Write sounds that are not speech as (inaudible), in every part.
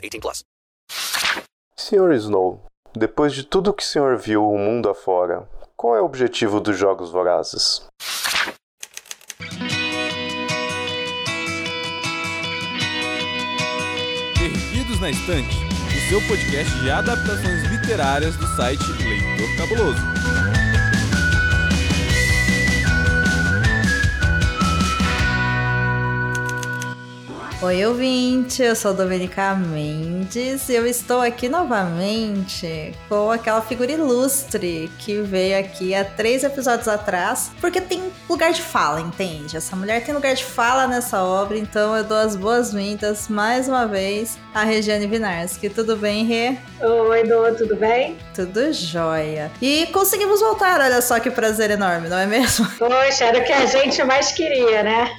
18 plus. Sr. Snow, depois de tudo que o senhor viu o mundo afora, qual é o objetivo dos Jogos Vorazes? Perdidos na Estante, o seu podcast de adaptações literárias do site Leitor Cabuloso. Oi, ouvinte, eu sou Domenica Mendes e eu estou aqui novamente com aquela figura ilustre que veio aqui há três episódios atrás, porque tem lugar de fala, entende? Essa mulher tem lugar de fala nessa obra, então eu dou as boas-vindas mais uma vez à Regiane Vinarski. Tudo bem, Rê? Oi, Dô, tudo bem? Tudo jóia. E conseguimos voltar, olha só que prazer enorme, não é mesmo? Poxa, era o que a gente mais queria, né?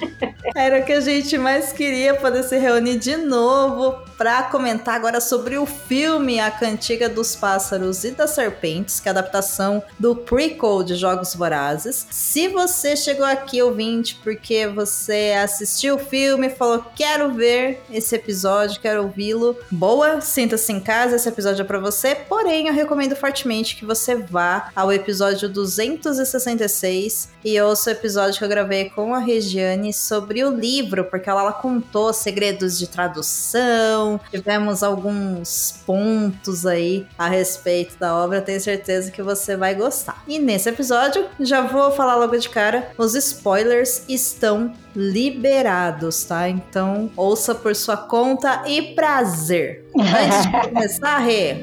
Era o que a gente mais queria poder se reunir de novo para comentar agora sobre o filme A Cantiga dos Pássaros e das Serpentes, que é a adaptação do prequel de Jogos Vorazes. Se você chegou aqui ouvinte porque você assistiu o filme, falou quero ver esse episódio, quero ouvi-lo, boa, sinta-se em casa, esse episódio é para você. Porém, eu recomendo fortemente que você vá ao episódio 266 e ouça o episódio que eu gravei com a Regiane sobre o livro, porque ela, ela contou segredos de tradução, tivemos alguns pontos aí a respeito da obra, tenho certeza que você vai gostar. E nesse episódio, já vou falar logo de cara, os spoilers estão liberados, tá? Então, ouça por sua conta e prazer. Antes de (laughs) começar, Rê.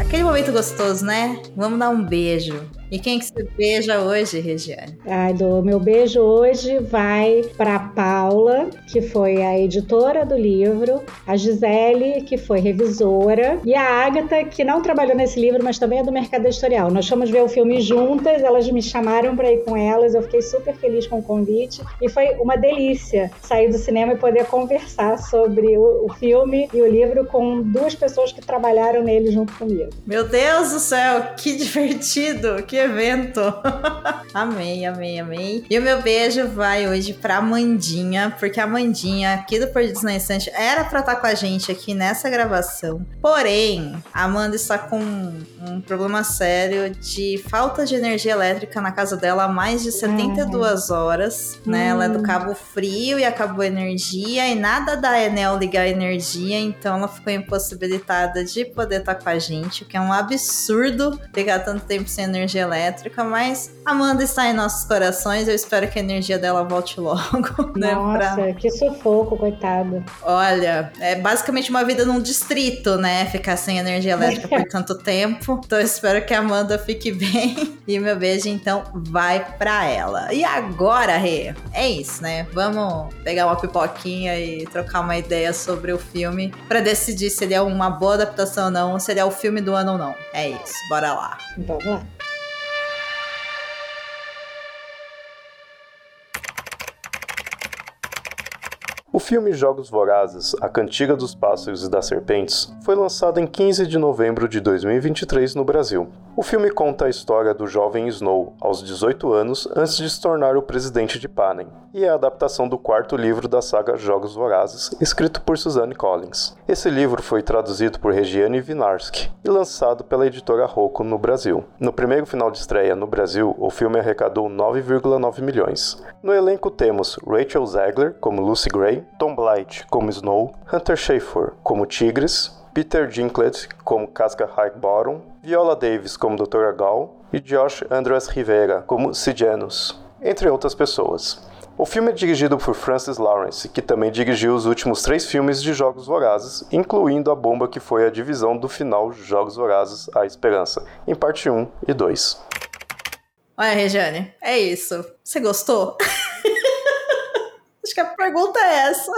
Aquele momento gostoso, né? Vamos dar um beijo. E quem que se beija hoje, Regiane? Ai, do meu beijo hoje vai para Paula, que foi a editora do livro, a Gisele, que foi revisora, e a Agatha, que não trabalhou nesse livro, mas também é do mercado editorial. Nós fomos ver o filme juntas, elas me chamaram para ir com elas, eu fiquei super feliz com o convite e foi uma delícia sair do cinema e poder conversar sobre o, o filme e o livro com duas pessoas que trabalharam nele junto comigo. Meu Deus do céu, que divertido, que evento. amei, amei, amei. E o meu beijo vai hoje pra Amandinha, porque a Amandinha aqui do Perdidos na Instante era pra estar com a gente aqui nessa gravação. Porém, a Amanda está com um problema sério de falta de energia elétrica na casa dela há mais de 72 uhum. horas, né? Ela é do Cabo Frio e acabou a energia e nada da Enel ligar a energia, então ela ficou impossibilitada de poder estar com a gente, o que é um absurdo ficar tanto tempo sem energia elétrica, mas Amanda está em nossos corações. Eu espero que a energia dela volte logo. (laughs) Né, Nossa, pra... que sufoco, coitado. Olha, é basicamente uma vida num distrito, né? Ficar sem energia elétrica por (laughs) tanto tempo. Então eu espero que a Amanda fique (laughs) bem. E meu beijo, então, vai pra ela. E agora, Rê, é isso, né? Vamos pegar uma pipoquinha e trocar uma ideia sobre o filme para decidir se ele é uma boa adaptação ou não, se ele é o filme do ano ou não. É isso, bora lá. Vamos lá. O filme Jogos Vorazes, A Cantiga dos Pássaros e das Serpentes, foi lançado em 15 de novembro de 2023 no Brasil. O filme conta a história do jovem Snow, aos 18 anos, antes de se tornar o presidente de Panem, e é a adaptação do quarto livro da saga Jogos Vorazes, escrito por Suzanne Collins. Esse livro foi traduzido por Regiane Winarski e lançado pela editora Rocco no Brasil. No primeiro final de estreia no Brasil, o filme arrecadou 9,9 milhões. No elenco temos Rachel Zegler como Lucy Gray, Tom Blight como Snow, Hunter Schafer como Tigres, Peter Dinklage como Casca Highbottom, Viola Davis como Dra. Gal e Josh Andreas Rivera como Sigenus, entre outras pessoas. O filme é dirigido por Francis Lawrence, que também dirigiu os últimos três filmes de Jogos Vorazes, incluindo a bomba que foi a divisão do final Jogos Vorazes A Esperança, em parte 1 e 2. Olha, Regiane, é isso. Você gostou? (laughs) Acho que a pergunta é essa.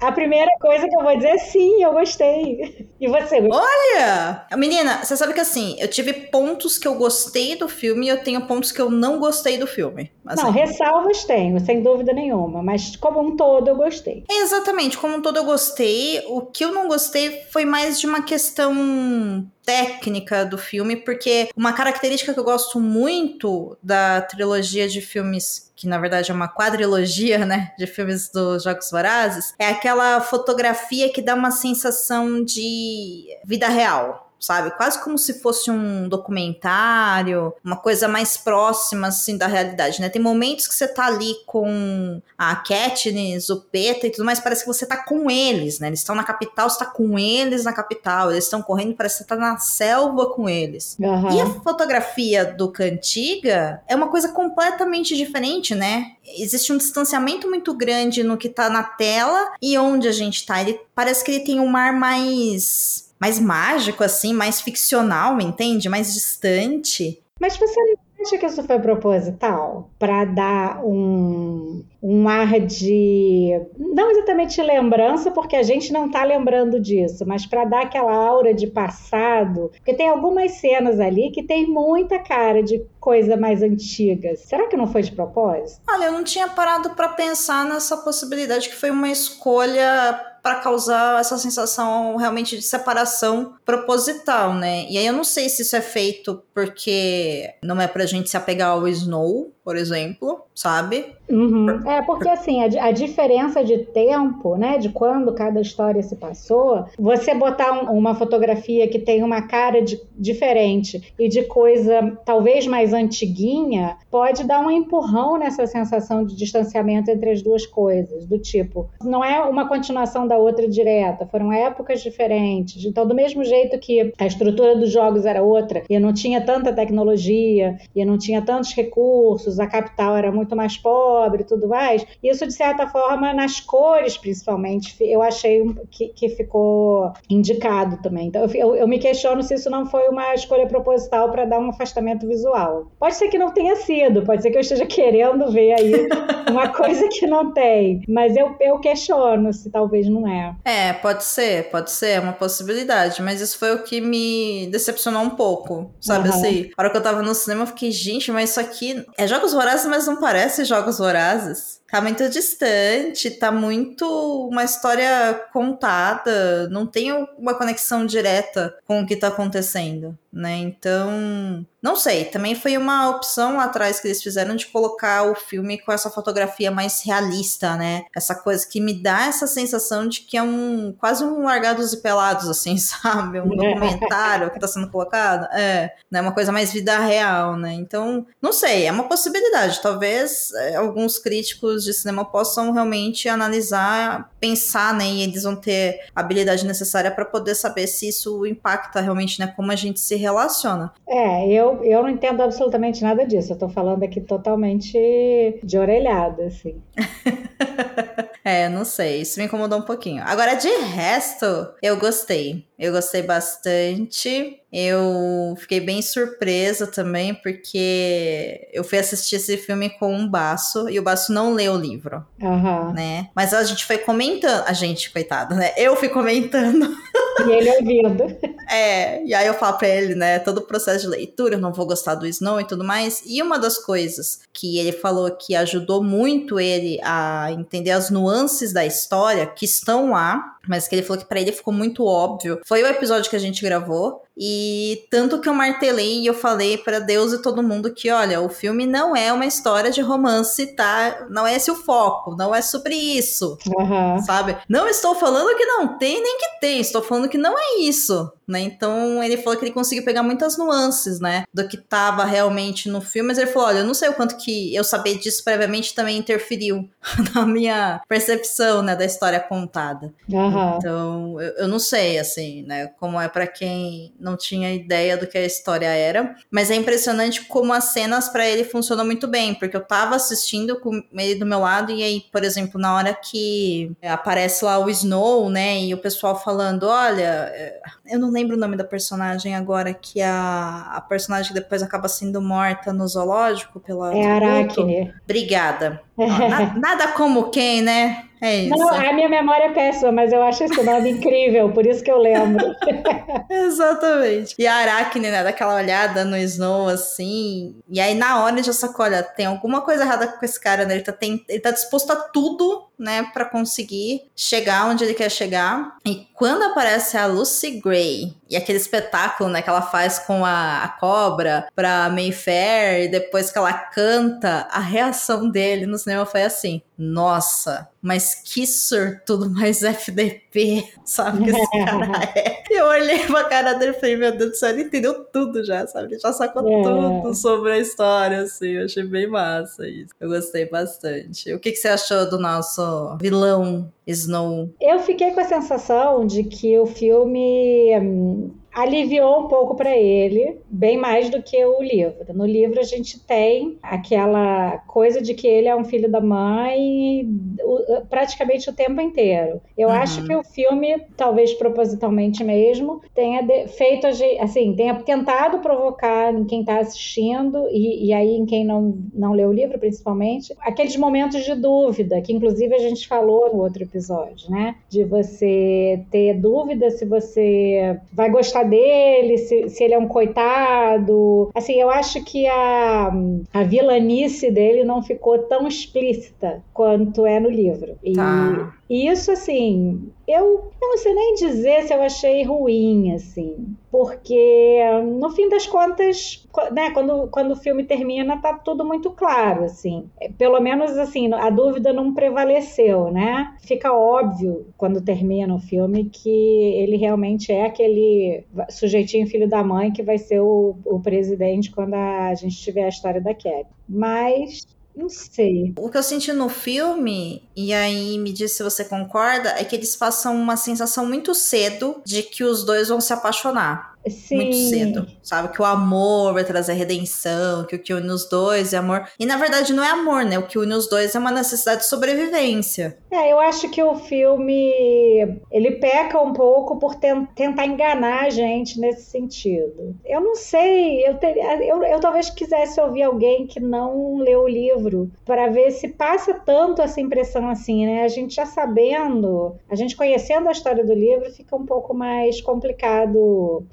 A primeira coisa que eu vou dizer é sim, eu gostei. E você? Olha! Menina, você sabe que assim, eu tive pontos que eu gostei do filme e eu tenho pontos que eu não gostei do filme. Assim. Não, ressalvas tenho, sem dúvida nenhuma. Mas como um todo eu gostei. Exatamente, como um todo eu gostei. O que eu não gostei foi mais de uma questão técnica do filme, porque uma característica que eu gosto muito da trilogia de filmes, que na verdade é uma quadrilogia, né, de filmes dos Jogos Vorazes, é aquela fotografia que dá uma sensação de vida real sabe? Quase como se fosse um documentário, uma coisa mais próxima, assim, da realidade, né? Tem momentos que você tá ali com a Katniss, o Peta e tudo mais, parece que você tá com eles, né? Eles estão na capital, você tá com eles na capital, eles estão correndo, parece que você tá na selva com eles. Uhum. E a fotografia do Cantiga é uma coisa completamente diferente, né? Existe um distanciamento muito grande no que tá na tela e onde a gente tá. Ele parece que ele tem um mar mais mais mágico, assim, mais ficcional, entende? Mais distante. Mas você não acha que isso foi proposital? Para dar um, um ar de. Não exatamente lembrança, porque a gente não tá lembrando disso, mas para dar aquela aura de passado. Porque tem algumas cenas ali que tem muita cara de coisa mais antiga. Será que não foi de propósito? Olha, eu não tinha parado para pensar nessa possibilidade que foi uma escolha para causar essa sensação realmente de separação proposital, né? E aí eu não sei se isso é feito porque não é pra gente se apegar ao Snow, por exemplo, sabe? Uhum. É, porque assim, a, a, diferença de tempo, né, de quando cada história se passou, você botar um, uma fotografia que tem uma cara de, diferente e de coisa talvez mais antiguinha, pode dar um empurrão nessa sensação de distanciamento entre as duas coisas, do tipo, não é uma continuação da outra direta, foram épocas diferentes. Então, do mesmo jeito que a estrutura dos jogos era outra, e não tinha tanta tecnologia, e não tinha tantos recursos, a capital era muito mais pobre e tudo mais. Isso, de certa forma, nas cores, principalmente, eu achei que, que ficou indicado também. Então, eu, eu me questiono se isso não foi uma escolha proposital para dar um afastamento visual. Pode ser que não tenha sido, pode ser que eu esteja (laughs) querendo ver aí uma coisa que não tem, mas eu, eu questiono se talvez não é. É, pode ser, pode ser, é uma possibilidade, mas isso foi o que me decepcionou um pouco, sabe uhum. assim? A hora que eu tava no cinema, eu fiquei, gente, mas isso aqui é jogos Jogos Vorazes, mas não parece Jogos Vorazes. Tá muito distante, tá muito uma história contada, não tem uma conexão direta com o que tá acontecendo, né? Então, não sei, também foi uma opção atrás que eles fizeram de colocar o filme com essa fotografia mais realista, né? Essa coisa que me dá essa sensação de que é um quase um largados e pelados, assim, (laughs) sabe? Um documentário que tá sendo colocado. É, né? Uma coisa mais vida real, né? Então, não sei, é uma possibilidade. Talvez é, alguns críticos de cinema possam realmente analisar, pensar, né? E eles vão ter a habilidade necessária para poder saber se isso impacta realmente, né? Como a gente se relaciona. É, eu eu, eu não entendo absolutamente nada disso. Eu tô falando aqui totalmente de orelhada, assim. (laughs) é, não sei. Isso me incomodou um pouquinho. Agora, de resto, eu gostei. Eu gostei bastante. Eu fiquei bem surpresa também, porque eu fui assistir esse filme com um Baço e o Baço não leu o livro. Uhum. Né? Mas a gente foi comentando. A gente, coitado, né? Eu fui comentando. E ele ouvindo. (laughs) É, e aí eu falo pra ele, né, todo o processo de leitura, eu não vou gostar do Snow e tudo mais. E uma das coisas que ele falou que ajudou muito ele a entender as nuances da história que estão lá, mas que ele falou que para ele ficou muito óbvio, foi o episódio que a gente gravou, e tanto que eu martelei e eu falei para Deus e todo mundo que, olha, o filme não é uma história de romance, tá? Não é esse o foco, não é sobre isso, uhum. sabe? Não estou falando que não tem nem que tem, estou falando que não é isso né? Então ele falou que ele conseguiu pegar muitas nuances, né? Do que tava realmente no filme, mas ele falou: olha, eu não sei o quanto que eu saber disso previamente também interferiu (laughs) na minha percepção, né, da história contada. Aham. Então, eu, eu não sei, assim, né, como é pra quem não tinha ideia do que a história era, mas é impressionante como as cenas pra ele funcionam muito bem, porque eu tava assistindo com ele do meu lado e aí, por exemplo, na hora que aparece lá o Snow, né, e o pessoal falando, olha, é, eu não lembro o nome da personagem agora, que a, a personagem depois acaba sendo morta no zoológico pela É Aracne. Obrigada. Nada como quem, né? É isso. Não, a minha memória é péssima, mas eu acho esse nome incrível, por isso que eu lembro. (laughs) Exatamente. E a Aracne, né, daquela olhada no Snow, assim. E aí, na hora, já sacou, olha, tem alguma coisa errada com esse cara, né? Ele tá, tem- ele tá disposto a tudo, né, pra conseguir chegar onde ele quer chegar. E quando aparece a Lucy Gray e aquele espetáculo, né, que ela faz com a, a cobra pra Mayfair, e depois que ela canta, a reação dele no cinema foi assim: nossa, mas que sortudo mais FDP, sabe? Que esse cara (laughs) é. Eu olhei pra cara dele e falei, meu Deus do céu, ele entendeu tudo já, sabe? Ele já sacou É. tudo sobre a história, assim. Eu achei bem massa isso. Eu gostei bastante. O que, que você achou do nosso vilão Snow? Eu fiquei com a sensação de que o filme hum, aliviou um pouco para ele, bem mais do que o livro. No livro a gente tem aquela coisa de que ele é um filho da mãe praticamente o tempo inteiro. Eu Uhum. acho que o filme, talvez propositalmente mesmo, tenha feito assim, tenha tentado provocar em quem está assistindo e, e aí em quem não, não leu o livro, principalmente, aqueles momentos de dúvida, que inclusive a gente falou no outro episódio, né? De você ter dúvida se você vai gostar dele, se, se ele é um coitado. Assim, eu acho que a, a vilanice dele não ficou tão explícita quanto é no livro. E, Tá. E isso, assim, eu, eu não sei nem dizer se eu achei ruim, assim, porque no fim das contas, co- né, quando, quando o filme termina, tá tudo muito claro, assim. É, Pelo menos, assim, a dúvida não prevaleceu, né? Fica óbvio quando termina o filme que ele realmente é aquele sujeitinho filho da mãe que vai ser o, o presidente quando a gente tiver a história da Kelly. Mas, não sei. O que eu senti no filme, e aí me diz se você concorda, é que eles passam uma sensação muito cedo de que os dois vão se apaixonar. Sim. Muito cedo, sabe? Que o amor vai trazer redenção, que o que une os dois é amor. E na verdade não é amor, né? O que une os dois é uma necessidade de sobrevivência. É, eu acho que o filme ele peca um pouco por ten- tentar enganar a gente nesse sentido. Eu não sei, eu, teria- eu, eu talvez quisesse ouvir alguém que não leu o livro para ver se passa tanto essa impressão assim, né? A gente já sabendo, a gente conhecendo a história do livro, fica um pouco mais complicado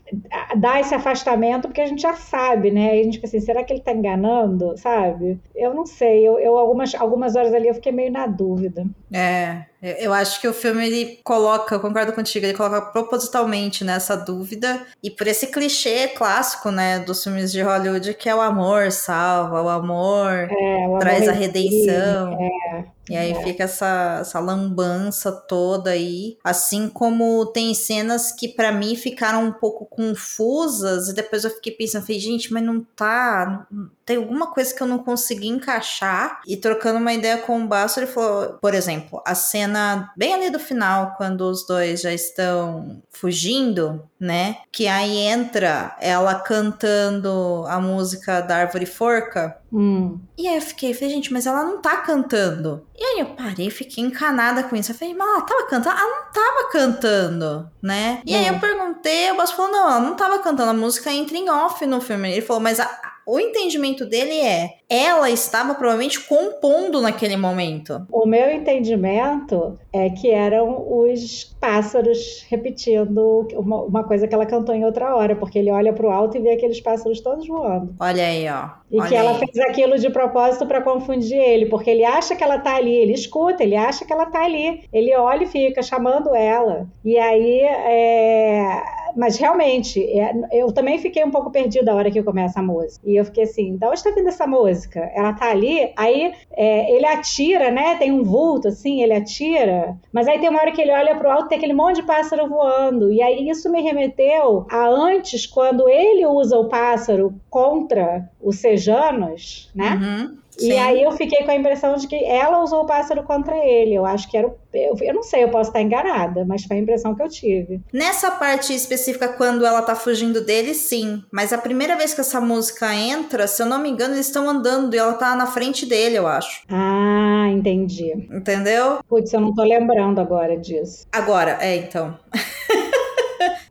dar esse afastamento, porque a gente já sabe, né? A gente fica assim, será que ele tá enganando, sabe? Eu não sei, eu, eu algumas, algumas horas ali eu fiquei meio na dúvida. É, eu acho que o filme ele coloca, eu concordo contigo, ele coloca propositalmente nessa dúvida e por esse clichê clássico, né, dos filmes de Hollywood que é o amor salva, o amor É, o amor traz a redenção. é. E aí É. fica essa, essa lambança toda aí. Assim como tem cenas que pra mim ficaram um pouco confusas. E depois eu fiquei pensando, falei, gente, mas não tá. não- Tem alguma coisa que eu não consegui encaixar. E trocando uma ideia com o Basso, ele falou, por exemplo, a cena bem ali do final, quando os dois já estão fugindo, né? Que aí entra ela cantando a música da Árvore Forca. Hum. E aí eu fiquei, falei, gente, mas ela não tá cantando. E aí eu parei, fiquei encanada com isso. Eu falei, mas ela tava cantando? Ela não tava cantando, né? E aí É. eu perguntei, o boss falou, não, ela não tava cantando, a música entra em off no filme. Ele falou, mas a- o entendimento dele é, ela estava provavelmente compondo naquele momento. O meu entendimento é que eram os pássaros repetindo uma, uma coisa que ela cantou em outra hora, porque ele olha pro alto e vê aqueles pássaros todos voando. Olha aí, ó. E Olha que ela aí. fez aquilo de propósito para confundir ele, porque ele acha que ela tá ali, ele escuta, ele acha que ela tá ali. Ele olha e fica chamando ela. E aí, é, mas realmente, é, eu também fiquei um pouco perdida a hora que começa a música. E eu fiquei assim, da onde tá vindo essa música? Ela tá ali, aí é, ele atira, né? Tem um vulto, assim, ele atira, mas aí tem uma hora que ele olha pro alto, tem aquele monte de pássaro voando. E aí isso me remeteu a antes, quando ele usa o pássaro contra os sejanos, né? Uhum. E Sim. aí eu fiquei com a impressão de que ela usou o pássaro contra ele. Eu acho que era o. Eu, eu não sei, eu posso estar enganada, mas foi a impressão que eu tive. Nessa parte específica, quando ela tá fugindo dele, sim. Mas a primeira vez que essa música entra, se eu não me engano, eles estão andando e ela tá na frente dele, eu acho. Ah, entendi. Entendeu? Putz, eu não tô lembrando agora disso. Agora, é, então. (laughs)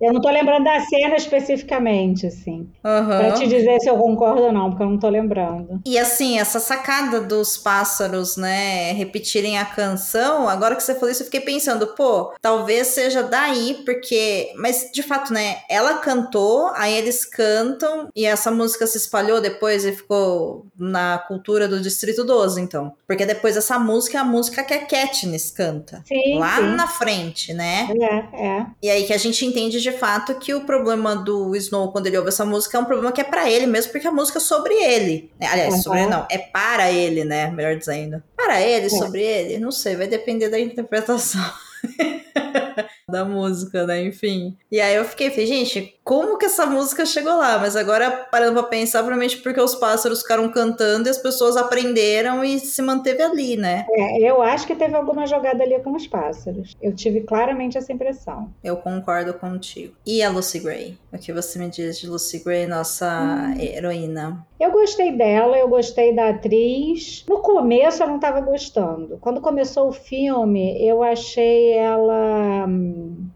Eu não tô lembrando da cena especificamente, assim. Uhum. Pra te dizer se eu concordo ou não, porque eu não tô lembrando. E assim, essa sacada dos pássaros, né, repetirem a canção, agora que você falou isso, eu fiquei pensando, pô, talvez seja daí, porque. Mas de fato, né, ela cantou, aí eles cantam, e essa música se espalhou depois e ficou na cultura do Distrito 12, então. Porque depois essa música é a música que a Katniss canta. Sim, lá sim. na frente, né? É, é. E aí que a gente entende de fato que o problema do Snow quando ele ouve essa música é um problema que é pra ele mesmo, porque a música é sobre ele. né? Aliás, Uhum. sobre ele não, é para ele, né? Melhor dizendo. Para ele, sobre ele, não sei, vai depender da interpretação. (laughs) da música, né? Enfim. E aí eu fiquei, falei, gente, como que essa música chegou lá? Mas agora, parando pra pensar, provavelmente porque os pássaros ficaram cantando e as pessoas aprenderam e se manteve ali, né? É, eu acho que teve alguma jogada ali com os pássaros. Eu tive claramente essa impressão. Eu concordo contigo. E a Lucy Gray? O que você me diz de Lucy Gray, nossa heroína? Eu gostei dela, eu gostei da atriz. No começo eu não estava gostando. Quando começou o filme, eu achei ela.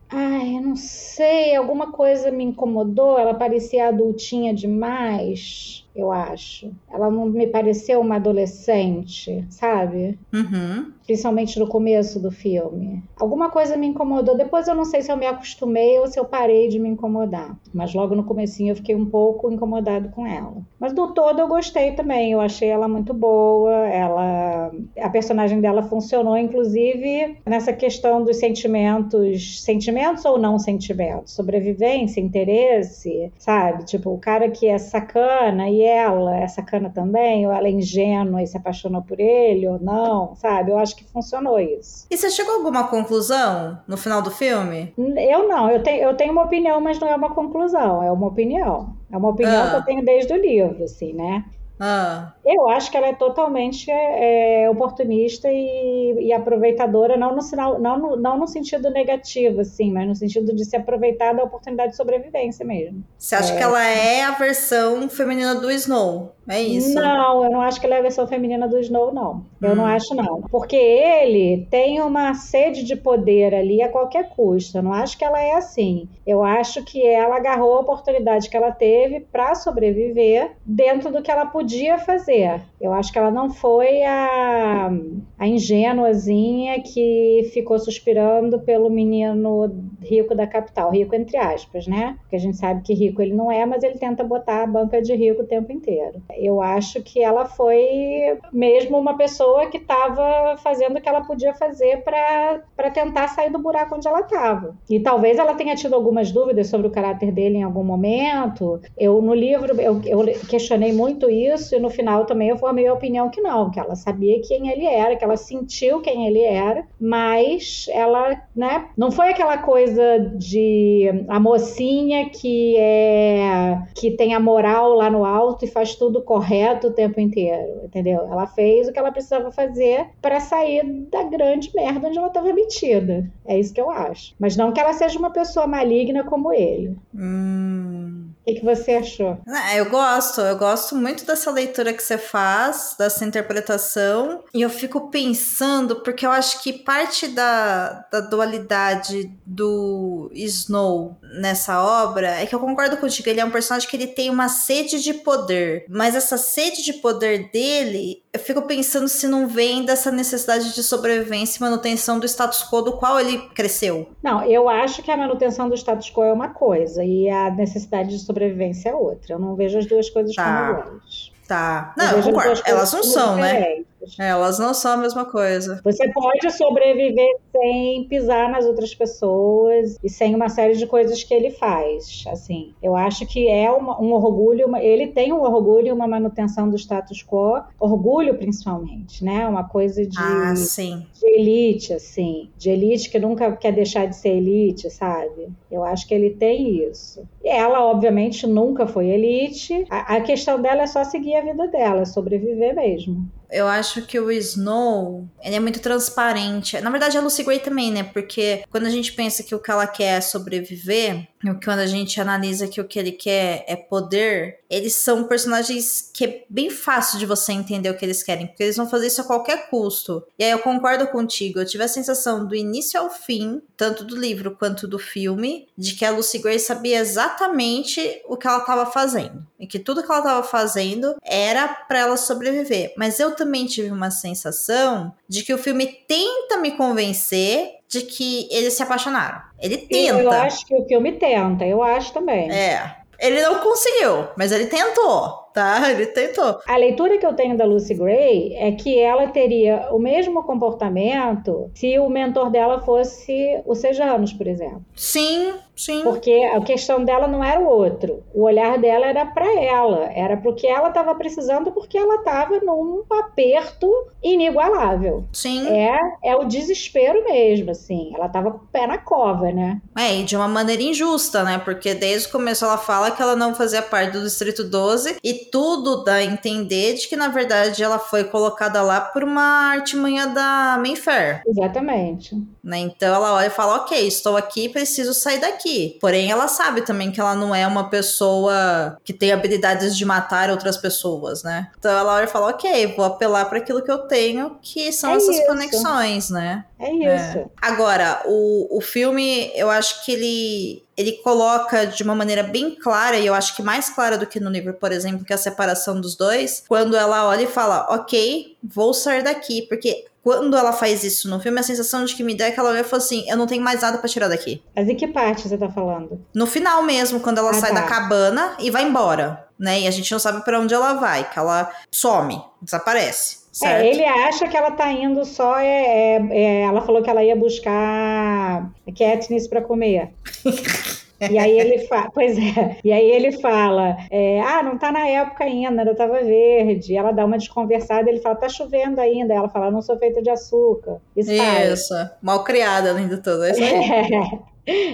Ai, eu não sei, alguma coisa me incomodou. Ela parecia adultinha demais, eu acho. Ela não me pareceu uma adolescente, sabe? Uhum. Principalmente no começo do filme. Alguma coisa me incomodou. Depois eu não sei se eu me acostumei ou se eu parei de me incomodar. Mas logo no comecinho eu fiquei um pouco incomodado com ela. Mas do todo eu gostei também. Eu achei ela muito boa. Ela, a personagem dela funcionou, inclusive nessa questão dos sentimentos, sentimentos ou não sentimentos, sobrevivência, interesse, sabe? Tipo o cara que é sacana e ela é sacana também, ou ela é ingênua e se apaixonou por ele ou não, sabe? Eu acho que funcionou isso. E você chegou a alguma conclusão no final do filme? Eu não, eu tenho, eu tenho uma opinião, mas não é uma conclusão, é uma opinião. É uma opinião Ah. que eu tenho desde o livro, assim, né? Ah, Eu acho que ela é totalmente é, oportunista e, e aproveitadora, não no, sinal, não, no, não no sentido negativo, assim, mas no sentido de se aproveitar da oportunidade de sobrevivência mesmo. você acha É. que ela é a versão feminina do Snow? É isso? Não, eu não acho que ela é a versão feminina do Snow, não. Eu Hum. não acho, não. Porque ele tem uma sede de poder ali a qualquer custo. Eu não acho que ela é assim. Eu acho que ela agarrou a oportunidade que ela teve para sobreviver dentro do que ela podia fazer. Eu acho que ela não foi a, a ingênuazinha que ficou suspirando pelo menino rico da capital. Rico entre aspas, né? Porque a gente sabe que rico ele não é, mas ele tenta botar a banca de rico o tempo inteiro. Eu acho que ela foi mesmo uma pessoa que estava fazendo o que ela podia fazer para tentar sair do buraco onde ela estava. E talvez ela tenha tido algumas dúvidas sobre o caráter dele em algum momento. Eu, no livro, eu, eu questionei muito isso, e no final também eu formei a opinião que não, que ela sabia quem ele era, que ela sentiu quem ele era, mas ela, né, não foi aquela coisa de a mocinha que é que tem a moral lá no alto e faz tudo correto o tempo inteiro, entendeu? Ela fez o que ela precisava fazer para sair da grande merda onde ela estava metida. É isso que eu acho. Mas não que ela seja uma pessoa maligna como ele. Hum. O que, que você achou? Ah, Eu gosto, eu gosto muito dessa leitura que você faz, dessa interpretação, e eu fico pensando, porque eu acho que parte da, da dualidade do Snow nessa obra é que eu concordo contigo, ele é um personagem que ele tem uma sede de poder, mas essa sede de poder dele, eu fico pensando se não vem dessa necessidade de sobrevivência e manutenção do status quo do qual ele cresceu. Não, eu acho que a manutenção do status quo é uma coisa e a necessidade de sobrevivência é outra. Eu não vejo as duas coisas Tá. como iguais. Tá. Não, eu concordo. Elas não são, né? É, elas não são a mesma coisa. Você pode sobreviver sem pisar nas outras pessoas e sem uma série de coisas que ele faz. Assim, eu acho que é uma, um orgulho, uma, ele tem um orgulho e uma manutenção do status quo, orgulho principalmente, né? Uma coisa de, ah, sim. de elite, assim, de elite que nunca quer deixar de ser elite, sabe? Eu acho que ele tem isso. E ela, obviamente, nunca foi elite. A, a questão dela é só seguir a vida dela, sobreviver mesmo. Eu acho que o Snow, ele é muito transparente. Na verdade, a Lucy Gray também, né? Porque quando a gente pensa que o que ela quer é sobreviver, e quando a gente analisa que o que ele quer é poder, eles são personagens que é bem fácil de você entender o que eles querem, porque eles vão fazer isso a qualquer custo. E aí eu concordo contigo, eu tive a sensação do início ao fim, tanto do livro quanto do filme, de que a Lucy Gray sabia exatamente o que ela estava fazendo. E que tudo que ela estava fazendo era para ela sobreviver. Mas eu também tive uma sensação de que o filme tenta me convencer de que eles se apaixonaram. Ele tenta. Eu acho que o filme tenta, eu acho também. É. Ele não conseguiu, mas ele tentou tá? Ele tentou. A leitura que eu tenho da Lucy Gray é que ela teria o mesmo comportamento se o mentor dela fosse o Sejanos, por exemplo. Sim, sim. Porque a questão dela não era o outro. O olhar dela era para ela, era pro que ela estava precisando porque ela estava num aperto inigualável. Sim. É, é o desespero mesmo, assim. Ela estava com o pé na cova, né? É, e de uma maneira injusta, né? Porque desde o começo ela fala que ela não fazia parte do Distrito 12 e tudo dá a entender de que, na verdade, ela foi colocada lá por uma artimanha da Mayfair. Exatamente. Né? Então ela olha e fala: Ok, estou aqui, preciso sair daqui. Porém, ela sabe também que ela não é uma pessoa que tem habilidades de matar outras pessoas, né? Então ela olha e fala: Ok, vou apelar para aquilo que eu tenho, que são É essas isso. conexões, né? É isso. Agora, o, o filme, eu acho que ele, ele coloca de uma maneira bem clara, e eu acho que mais clara do que no livro, por exemplo, que é a separação dos dois, quando ela olha e fala, ok, vou sair daqui, porque quando ela faz isso no filme, a sensação de que me dá é que ela olha e fala assim, eu não tenho mais nada pra tirar daqui. Mas em que parte você tá falando? No final mesmo, quando ela Ah, sai tá. da cabana e vai embora, né? E a gente não sabe pra onde ela vai, que ela some, desaparece. Certo? É, ele acha que ela tá indo só. É, é- é- ela falou que ela ia buscar Katniss pra comer. (laughs) E aí ele fala, (laughs) pois é, e aí ele fala, é, ah, não tá na época ainda, ainda tava verde. Ela dá uma desconversada, ele fala, tá chovendo ainda. Ela fala, não sou feita de açúcar. E sai. Isso, mal criada além de tudo. É isso aí. É.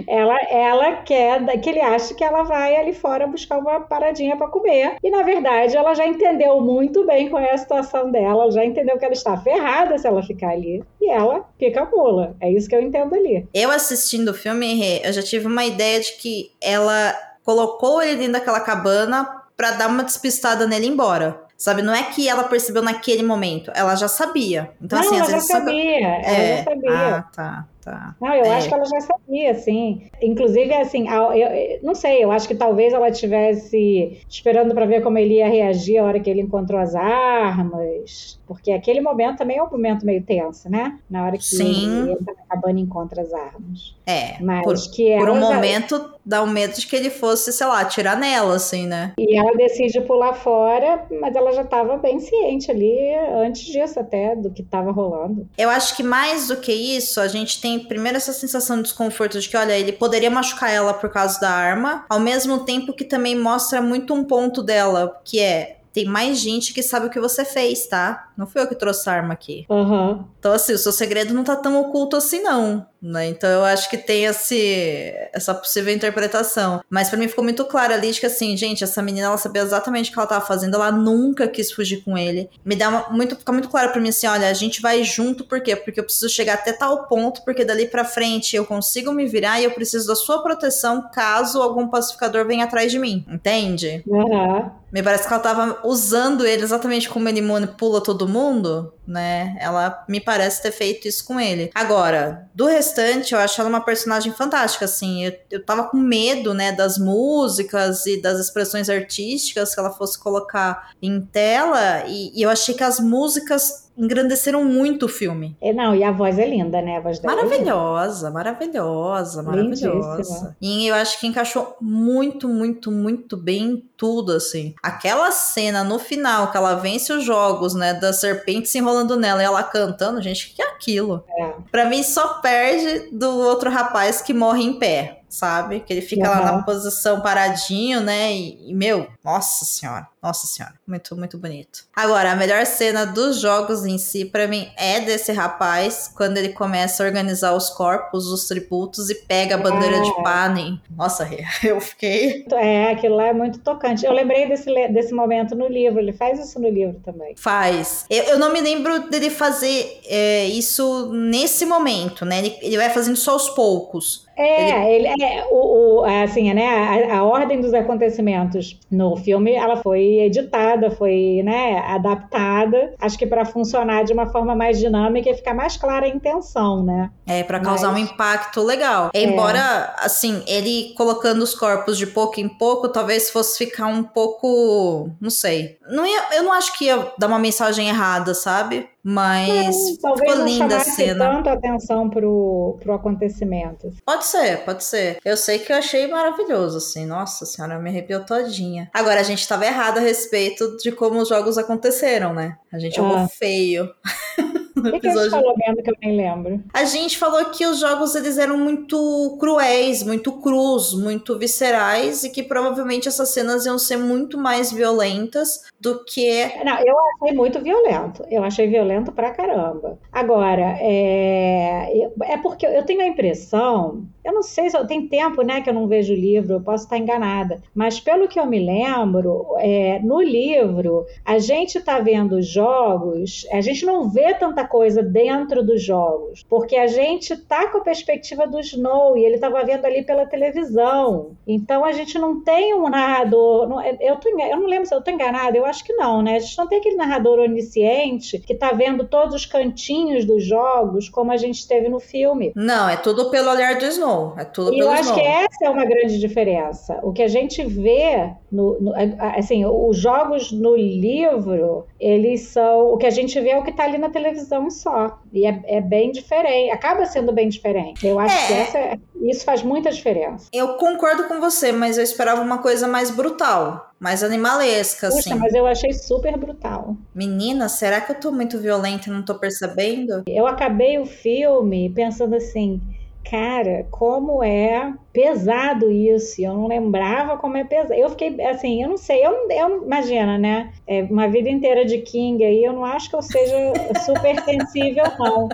Ela, ela quer que ele acha que ela vai ali fora buscar uma paradinha para comer. E na verdade, ela já entendeu muito bem qual é a situação dela, ela já entendeu que ela está ferrada se ela ficar ali. E ela fica mula. É isso que eu entendo ali. Eu assistindo o filme, eu já tive uma ideia de que ela colocou ele dentro daquela cabana pra dar uma despistada nele e ir embora. Sabe, não é que ela percebeu naquele momento, ela já sabia. Então, não, assim, ela às já vezes. só- sabia. Ela É. já sabia. Ah, tá, tá. Não, eu É. acho que ela já sabia, assim. Inclusive, assim, eu, não sei, eu acho que talvez ela estivesse esperando para ver como ele ia reagir a hora que ele encontrou as armas. Porque aquele momento também é um momento meio tenso, né? Na hora que Sim. ele na cabana e encontra as armas. É, Mas por, que por um momento dá um medo de que ele fosse, sei lá, atirar nela, assim, né? E ela decide pular fora, mas ela já estava bem ciente ali antes disso até, do que estava rolando. Eu acho que mais do que isso, a gente tem primeiro essa sensação de desconforto de que, olha, ele poderia machucar ela por causa da arma, ao mesmo tempo que também mostra muito um ponto dela, que é. Tem mais gente que sabe o que você fez, tá? Não fui eu que trouxe a arma aqui. Aham. Então, assim, o seu segredo não tá tão oculto assim, não. Né? Então, eu acho que tem esse, essa possível interpretação. Mas pra mim ficou muito claro ali de que, assim, gente, essa menina, ela sabia exatamente o que ela tava fazendo. Ela nunca quis fugir com ele. Me dá uma- muito, fica muito claro pra mim, assim, olha, a gente vai junto, por quê? Porque eu preciso chegar até tal ponto, porque dali pra frente eu consigo me virar e eu preciso da sua proteção caso algum pacificador venha atrás de mim. Entende? Aham. Me parece que ela tava usando ele exatamente como ele manipula todo mundo, né? Ela me parece ter feito isso com ele. Agora, do restante, eu acho ela uma personagem fantástica, assim. Eu, eu tava com medo, né, das músicas e das expressões artísticas que ela fosse colocar em tela, e, e eu achei que as músicas engrandeceram muito o filme. É, não, e a voz é linda, né? A voz dela é Maravilhosa, maravilhosa, maravilhosa. Lindíssima. E eu acho que encaixou muito, muito, muito bem em tudo, assim. Aquela cena no final que ela vence os jogos, né, da serpente se enrolando nela e ela cantando, gente, o que é aquilo? É. Pra mim só perde do outro rapaz que morre em pé, sabe? Que ele fica lá Uhum. na posição paradinho, né? E, e, meu, nossa senhora, nossa senhora, muito, muito bonito. Agora, a melhor cena dos jogos em si, pra mim, é desse rapaz, quando ele começa a organizar os corpos, os tributos e pega a bandeira de Ah. Panem. Nossa, (laughs) eu fiquei. É, aquilo lá é muito tocante. Eu lembrei desse, desse momento no livro, ele faz isso no livro também. Faz. Eu, eu não me lembro dele fazer é, isso nesse momento, né? Ele, ele vai fazendo só aos poucos. É, ele, é o, o- assim, né, a, a ordem dos acontecimentos no filme, ela foi editada, foi, né, adaptada, acho que para funcionar de uma forma mais dinâmica e ficar mais clara a intenção, né? É, pra causar Mas- um impacto legal. Embora, assim, ele colocando os corpos de pouco em pouco, talvez fosse ficar um pouco. Não sei. Não ia, eu não acho que ia dar uma mensagem errada, sabe? Mas Não, talvez ficou não linda a cena. tanto atenção pro, pro acontecimento. Pode ser, pode ser. Eu sei que eu achei maravilhoso, assim. Nossa senhora, me arrepiou todinha. Agora, a gente tava errado a respeito de como os jogos aconteceram, né? A gente jogou Ah. feio. (laughs) no O que, a gente episódio. falou mesmo que eu nem lembro? A gente falou que os jogos eles eram muito cruéis, muito crus, muito viscerais e que provavelmente essas cenas iam ser muito mais violentas do que Não, eu achei muito violento. Eu achei violento pra caramba. Agora, é, é porque eu tenho a impressão, eu não sei se tem tempo, né, que eu não vejo o livro, eu posso estar enganada, mas pelo que eu me lembro, é, no livro a gente tá vendo os jogos, a gente não vê tanta coisa dentro dos jogos, porque a gente tá com a perspectiva do Snow e ele estava vendo ali pela televisão. Então a gente não tem um narrador. não- eu, tô, eu não lembro se eu tô enganada, eu acho que não, né? A gente não tem aquele narrador onisciente que tá vendo todos os cantinhos dos jogos, como a gente teve no filme. Não, é tudo pelo olhar do Snow. É tudo E eu pelo acho Snow. que essa é uma grande diferença. O que a gente vê, no, no- assim, os jogos no livro, eles são. O que a gente vê é o que está ali na televisão só. E é, é bem diferente. Acaba sendo bem diferente. Eu acho É. que essa, isso faz muita diferença. Eu concordo com você, mas eu esperava uma coisa mais brutal, mais animalesca, assim. Puxa, mas eu achei super brutal. Menina, será que eu tô muito violenta e não tô percebendo? Eu acabei o filme pensando assim. Cara, como é pesado isso. Eu não lembrava como é pesado. Eu fiquei assim, eu não sei, eu, eu imagina, né? É, uma vida inteira de King aí, eu não acho que eu seja super (laughs) sensível, não.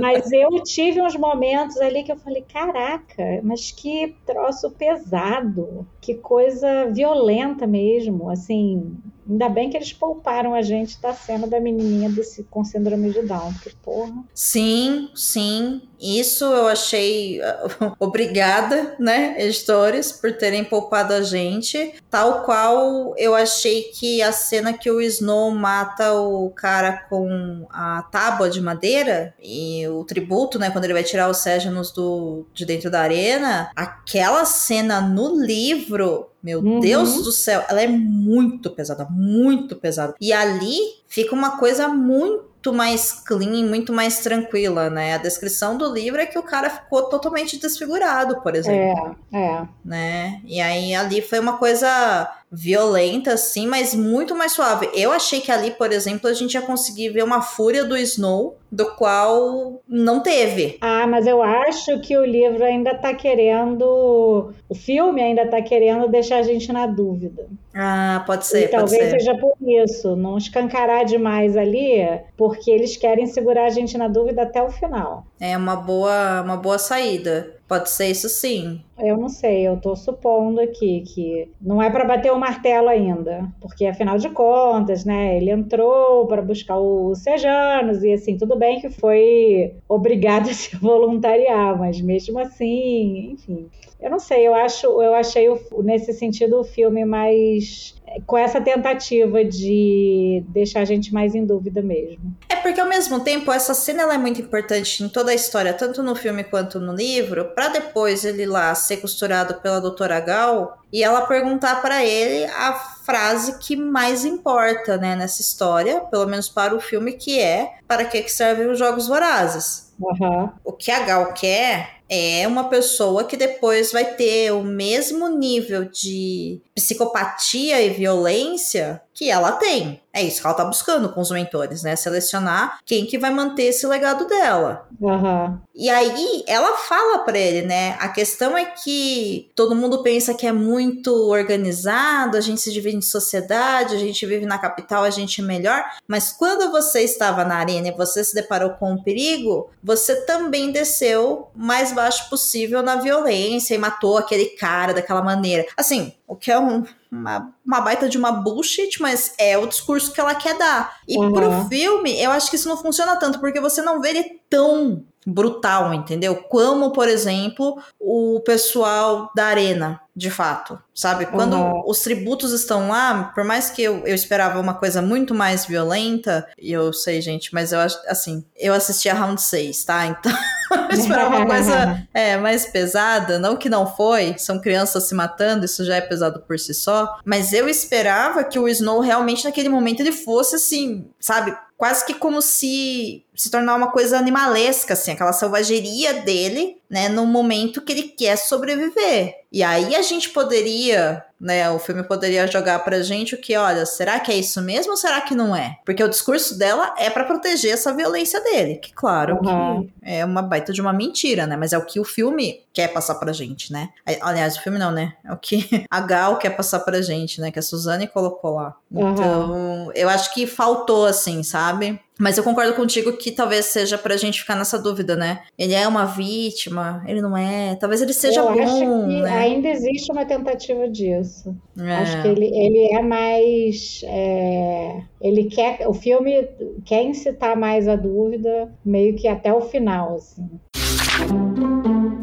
Mas eu tive uns momentos ali que eu falei, caraca, mas que troço pesado, que coisa violenta mesmo, assim. Ainda bem que eles pouparam a gente da cena da menininha desse, com síndrome de Down, porque porra. Sim, sim. Isso eu achei (laughs) obrigada, né, editores, por terem poupado a gente. Tal qual eu achei que a cena que o Snow mata o cara com a tábua de madeira e o tributo, né, quando ele vai tirar os Ségenos do de dentro da arena, aquela cena no livro meu Uhum. Deus do céu, ela é muito pesada, muito pesada. E ali fica uma coisa muito mais clean, muito mais tranquila, né? A descrição do livro é que o cara ficou totalmente desfigurado, por exemplo, É, é. né? E aí ali foi uma coisa violenta, assim, mas muito mais suave. Eu achei que ali, por exemplo, a gente ia conseguir ver uma fúria do Snow, do qual não teve. Ah, mas eu acho que o livro ainda tá querendo. O filme ainda tá querendo deixar a gente na dúvida. Ah, pode ser, e pode talvez ser. seja por isso, não escancarar demais ali, porque eles querem segurar a gente na dúvida até o final. É uma boa, uma boa saída. Pode ser isso sim. Eu não sei, eu tô supondo aqui que não é para bater o martelo ainda, porque afinal de contas, né, ele entrou para buscar os Sejanos e assim, tudo bem que foi obrigado (laughs) a se voluntariar, mas mesmo assim, enfim. Eu não sei, eu acho, eu achei o- nesse sentido o filme mais com essa tentativa de deixar a gente mais em dúvida mesmo. É porque ao mesmo tempo essa cena é muito importante em toda a história, tanto no filme quanto no livro, para depois ele lá ser costurado pela doutora Gal e ela perguntar para ele a frase que mais importa, né, nessa história, pelo menos para o filme, que é para que servem os jogos vorazes. Uhum. O que a Gal quer é uma pessoa que depois vai ter o mesmo nível de psicopatia e violência que ela tem. É isso que ela tá buscando com os mentores, né? Selecionar quem que vai manter esse legado dela. Uhum. E aí ela fala para ele, né? A questão é que todo mundo pensa que é muito organizado, a gente se divide em sociedade, a gente vive na capital, a gente é melhor. Mas quando você estava na arena e você se deparou com um perigo, você também desceu mais baixo possível na violência e matou aquele cara daquela maneira. Assim, o que é um, uma, uma baita de uma bullshit, mas é o discurso que ela quer dar. E Uhum. pro filme, eu acho que isso não funciona tanto, porque você não vê ele tão brutal, entendeu? Como, por exemplo, o pessoal da arena, de fato, sabe? Quando Uhum. os tributos estão lá, por mais que eu, eu esperava uma coisa muito mais violenta, e eu sei, gente, mas eu acho, assim, eu assisti a Round 6, tá? Então, (laughs) eu esperava uma coisa (laughs) é, mais pesada, não que não foi, são crianças se matando, isso já é pesado por si só, mas eu esperava que o Snow realmente naquele momento ele fosse assim, sabe, quase que como se se tornar uma coisa animalesca, assim, aquela selvageria dele, né, no momento que ele quer sobreviver. E aí a gente poderia, né, o filme poderia jogar pra gente o que, olha, será que é isso mesmo ou será que não é? Porque o discurso dela é pra proteger essa violência dele, que claro Uhum. que é uma baita de uma mentira, né, mas é o que o filme quer passar pra gente, né? Aliás, o filme não, né? É o que (laughs) a Gal quer passar pra gente, né, que a Suzane colocou lá. Uhum. Então, eu acho que faltou assim, sabe? Mas eu concordo contigo que talvez seja pra gente ficar nessa dúvida, né? Ele é uma vítima, ele não é. Talvez ele seja Eu bom, acho que né? ainda existe uma tentativa disso. É. Acho que ele, ele é mais. é, ele quer. O filme quer incitar mais a dúvida, meio que até o final, assim.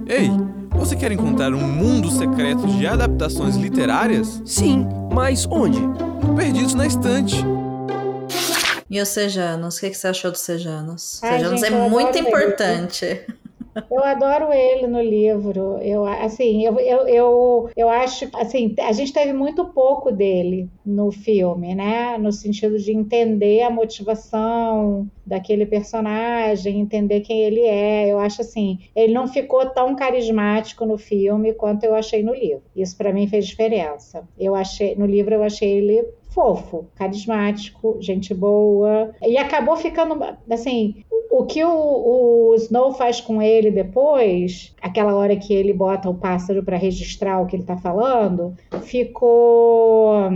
Ei, você quer encontrar um mundo secreto de adaptações literárias? Sim, mas onde? Perdidos na estante. E os Sejanos? O que que você achou dos Sejanos? Ai, Sejanos gente, é muito importante. Eu adoro ele no livro. Eu, assim, eu, eu, eu, eu acho, assim, a gente teve muito pouco dele no filme, né? No sentido de entender a motivação daquele personagem, entender quem ele é. Eu acho assim, ele não ficou tão carismático no filme quanto eu achei no livro. Isso para mim fez diferença. Eu achei, no livro eu achei ele fofo, carismático, gente boa. E acabou ficando, assim, o que o, o Snow faz com ele depois, aquela hora que ele bota o pássaro para registrar o que ele tá falando, ficou.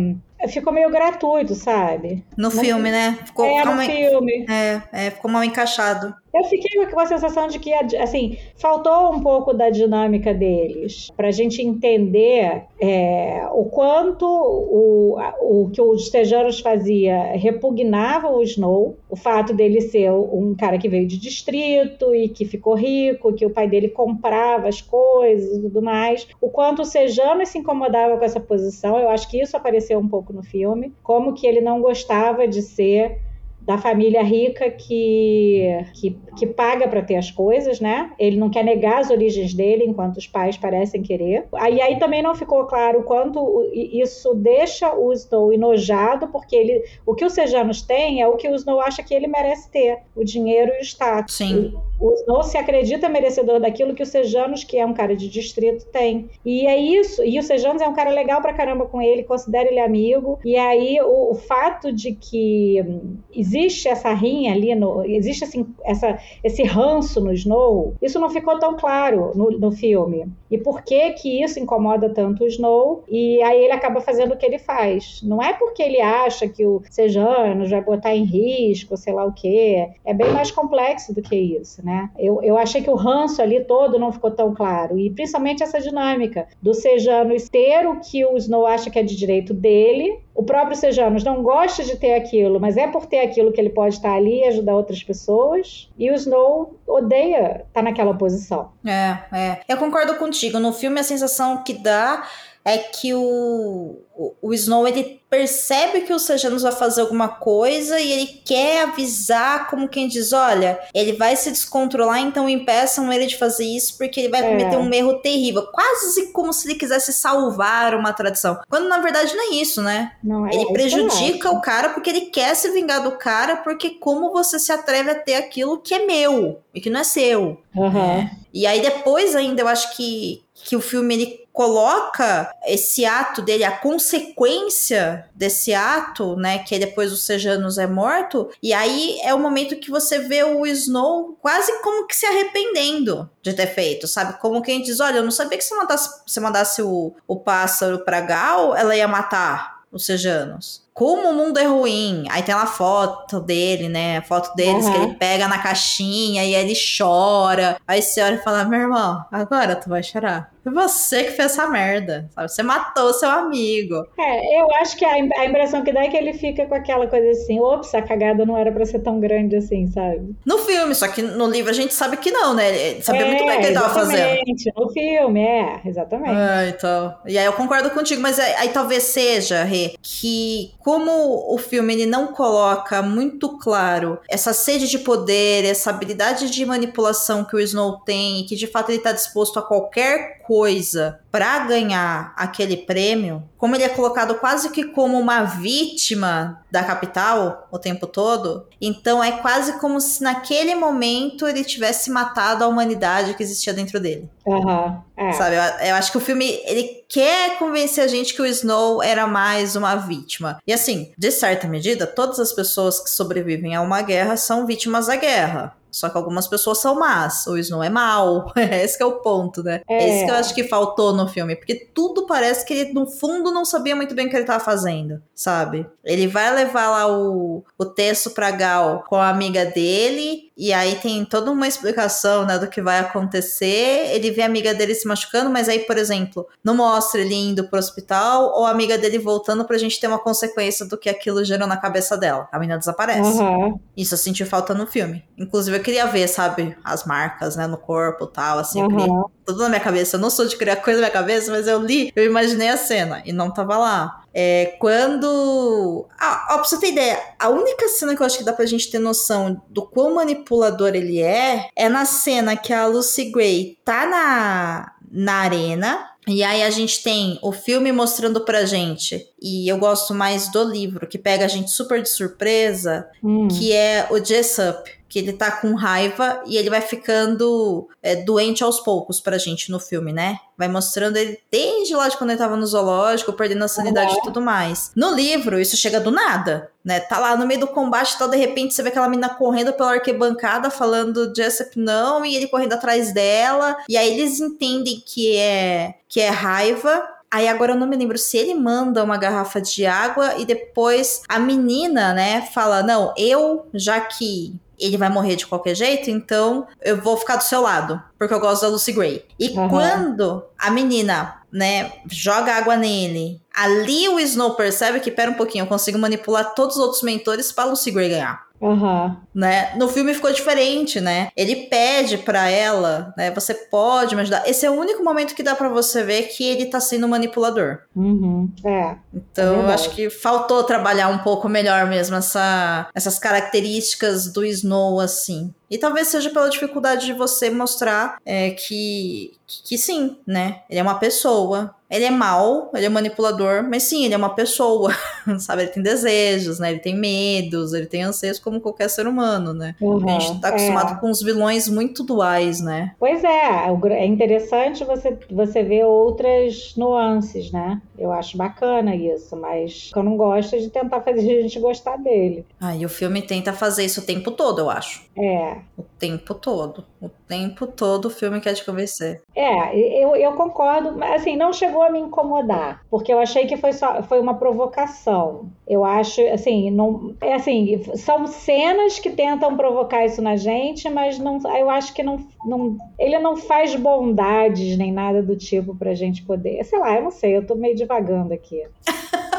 Ficou meio gratuito, sabe? No filme, né? Ficou, é, ficou no mal- filme. é, é, ficou mal encaixado. Eu fiquei com a sensação de que, assim, faltou um pouco da dinâmica deles, para a gente entender é, o quanto o, o que os Tejanos fazia repugnava o Snow, o fato dele ser um cara que veio de distrito e que ficou rico, que o pai dele comprava as coisas e tudo mais, o quanto o Sejano se incomodava com essa posição, eu acho que isso apareceu um pouco no filme, como que ele não gostava de ser da família rica que, que, que paga para ter as coisas, né? Ele não quer negar as origens dele, enquanto os pais parecem querer. Aí, aí também não ficou claro o quanto isso deixa o Snow enojado, porque ele, o que o Sejanos tem é o que o Snow acha que ele merece ter, o dinheiro e o status. Sim. Snow se acredita merecedor daquilo que o Sejanos, que é um cara de distrito, tem. E é isso. E o Sejanos é um cara legal pra caramba com ele, considera ele amigo. E aí o, o fato de que hum, existe essa rinha ali, no, existe assim, essa, esse ranço no Snow, isso não ficou tão claro no, no filme. E por que que isso incomoda tanto o Snow? E aí ele acaba fazendo o que ele faz. Não é porque ele acha que o Sejanos vai botar em risco, sei lá o quê. É bem mais complexo do que isso, né? Eu, eu achei que o ranço ali todo não ficou tão claro. E principalmente essa dinâmica do Sejanos ter o que o Snow acha que é de direito dele. O próprio Sejanos não gosta de ter aquilo, mas é por ter aquilo que ele pode estar ali e ajudar outras pessoas. E o Snow odeia estar naquela posição. É, é. Eu concordo contigo. No filme, a sensação que dá é que o, o, Snow ele percebe que o Sejanus vai fazer alguma coisa e ele quer avisar, como quem diz: olha, ele vai se descontrolar, então impeçam ele de fazer isso porque ele vai É. cometer um erro terrível. Quase como se ele quisesse salvar uma tradição. Quando na verdade não é isso, né? Não, é Ele prejudica o cara porque ele quer se vingar do cara, porque como você se atreve a ter aquilo que é meu e que não é seu. Aham. E aí depois ainda eu acho que, que o filme ele coloca esse ato dele, a consequência desse ato, né, que é depois o Sejanus é morto, e aí é o momento que você vê o Snow quase como que se arrependendo de ter feito, sabe? Como quem diz, olha, eu não sabia que se mandasse, se mandasse o, o pássaro pra Gal, ela ia matar os Sejanos. Como o mundo é ruim. Aí tem lá a foto dele, né? A foto deles Uhum. que ele pega na caixinha e ele chora. Aí você olha e fala: Meu irmão, agora tu vai chorar. Foi você que fez essa merda. Sabe? Você matou seu amigo. É, eu acho que a, a impressão que dá é que ele fica com aquela coisa assim, ops, a cagada não era pra ser tão grande assim, sabe? No filme, só que no livro a gente sabe que não, né? Ele sabia é, muito bem o que ele tava fazendo. exatamente, No filme, é, exatamente. Ah, então. E aí eu concordo contigo, mas aí, aí talvez seja, Rê, que como o filme ele não coloca muito claro essa sede de poder, essa habilidade de manipulação que o Snow tem, que de fato ele tá disposto a qualquer coisa pra ganhar aquele prêmio, como ele é colocado quase que como uma vítima da capital o tempo todo, então é quase como se naquele momento ele tivesse matado a humanidade que existia dentro dele. Aham, é. Sabe, eu, eu acho que o filme ele quer convencer a gente que o Snow era mais uma vítima. E assim, de certa medida, todas as pessoas que sobrevivem a uma guerra são vítimas da guerra. Só que algumas pessoas são más. O Snow é mau. (laughs) Esse que é o ponto, né? É. É. isso que eu acho que faltou no filme. Porque tudo parece que ele, no fundo, não sabia muito bem o que ele tava fazendo, sabe? Ele vai levar lá o, o texto pra Gal com a amiga dele. E aí tem toda uma explicação, né, do que vai acontecer. Ele vê a amiga dele se machucando, mas aí, por exemplo, não mostra ele indo pro hospital ou a amiga dele voltando pra gente ter uma consequência do que aquilo gerou na cabeça dela. A menina desaparece. Aham. Isso eu senti falta no filme. Inclusive, eu queria ver, sabe, as marcas, né, no corpo e tal, assim, eu queria Aham. Tudo na minha cabeça. Eu não sou de criar coisa na minha cabeça, mas eu li, eu imaginei a cena e não tava lá. É quando. Ah, ó, pra você ter ideia, a única cena que eu acho que dá pra gente ter noção do quão manipulador ele é é na cena que a Lucy Gray tá na, na arena. E aí a gente tem o filme mostrando pra gente, e eu gosto mais do livro, que pega a gente super de surpresa, Hum. que é o Jessup, que ele tá com raiva e ele vai ficando é, doente aos poucos pra gente no filme, né? Vai mostrando ele desde lá de quando ele tava no zoológico, perdendo a sanidade e tudo mais. No livro, isso chega do nada, né? Tá lá no meio do combate e tal, de repente você vê aquela menina correndo pela arquibancada falando Jessup não, e ele correndo atrás dela, e aí eles entendem que é, que é raiva, Aí agora eu não me lembro se ele manda uma garrafa de água e depois a menina, né, fala: Não, eu, já que ele vai morrer de qualquer jeito, então eu vou ficar do seu lado, porque eu gosto da Lucy Gray. E Aham. quando a menina, né, joga água nele, ali o Snow percebe que, pera um pouquinho, eu consigo manipular todos os outros mentores pra Lucy Gray ganhar Aham. né? No filme ficou diferente, né? Ele pede pra ela, né? Você pode me ajudar. Esse é o único momento que dá pra você ver que ele tá sendo manipulador. Uhum. É. Então, É acho que faltou trabalhar um pouco melhor mesmo essa, essas características do Snow, assim. E talvez seja pela dificuldade de você mostrar é, que, que, que sim, né? Ele é uma pessoa. Ele é mau, ele é manipulador, mas sim, ele é uma pessoa, (laughs) sabe? Ele tem desejos, né? Ele tem medos, ele tem anseios como qualquer ser humano, né? Uhum. A gente tá acostumado É. com os vilões muito duais, né? Pois é, é interessante você, você ver outras nuances, né? Eu acho bacana isso, mas eu não gosto de tentar fazer a gente gostar dele. Ah, e o filme tenta fazer isso o tempo todo, eu acho. É, O tempo todo. O tempo todo o filme quer te convencer. É, eu, eu concordo, mas assim, não chegou a me incomodar, porque eu achei que foi só foi uma provocação. Eu acho, assim, não, é assim, são cenas que tentam provocar isso na gente, mas não, eu acho que não, não ele não faz bondades nem nada do tipo pra gente poder, sei lá, eu não sei, eu tô meio divagando aqui. (laughs)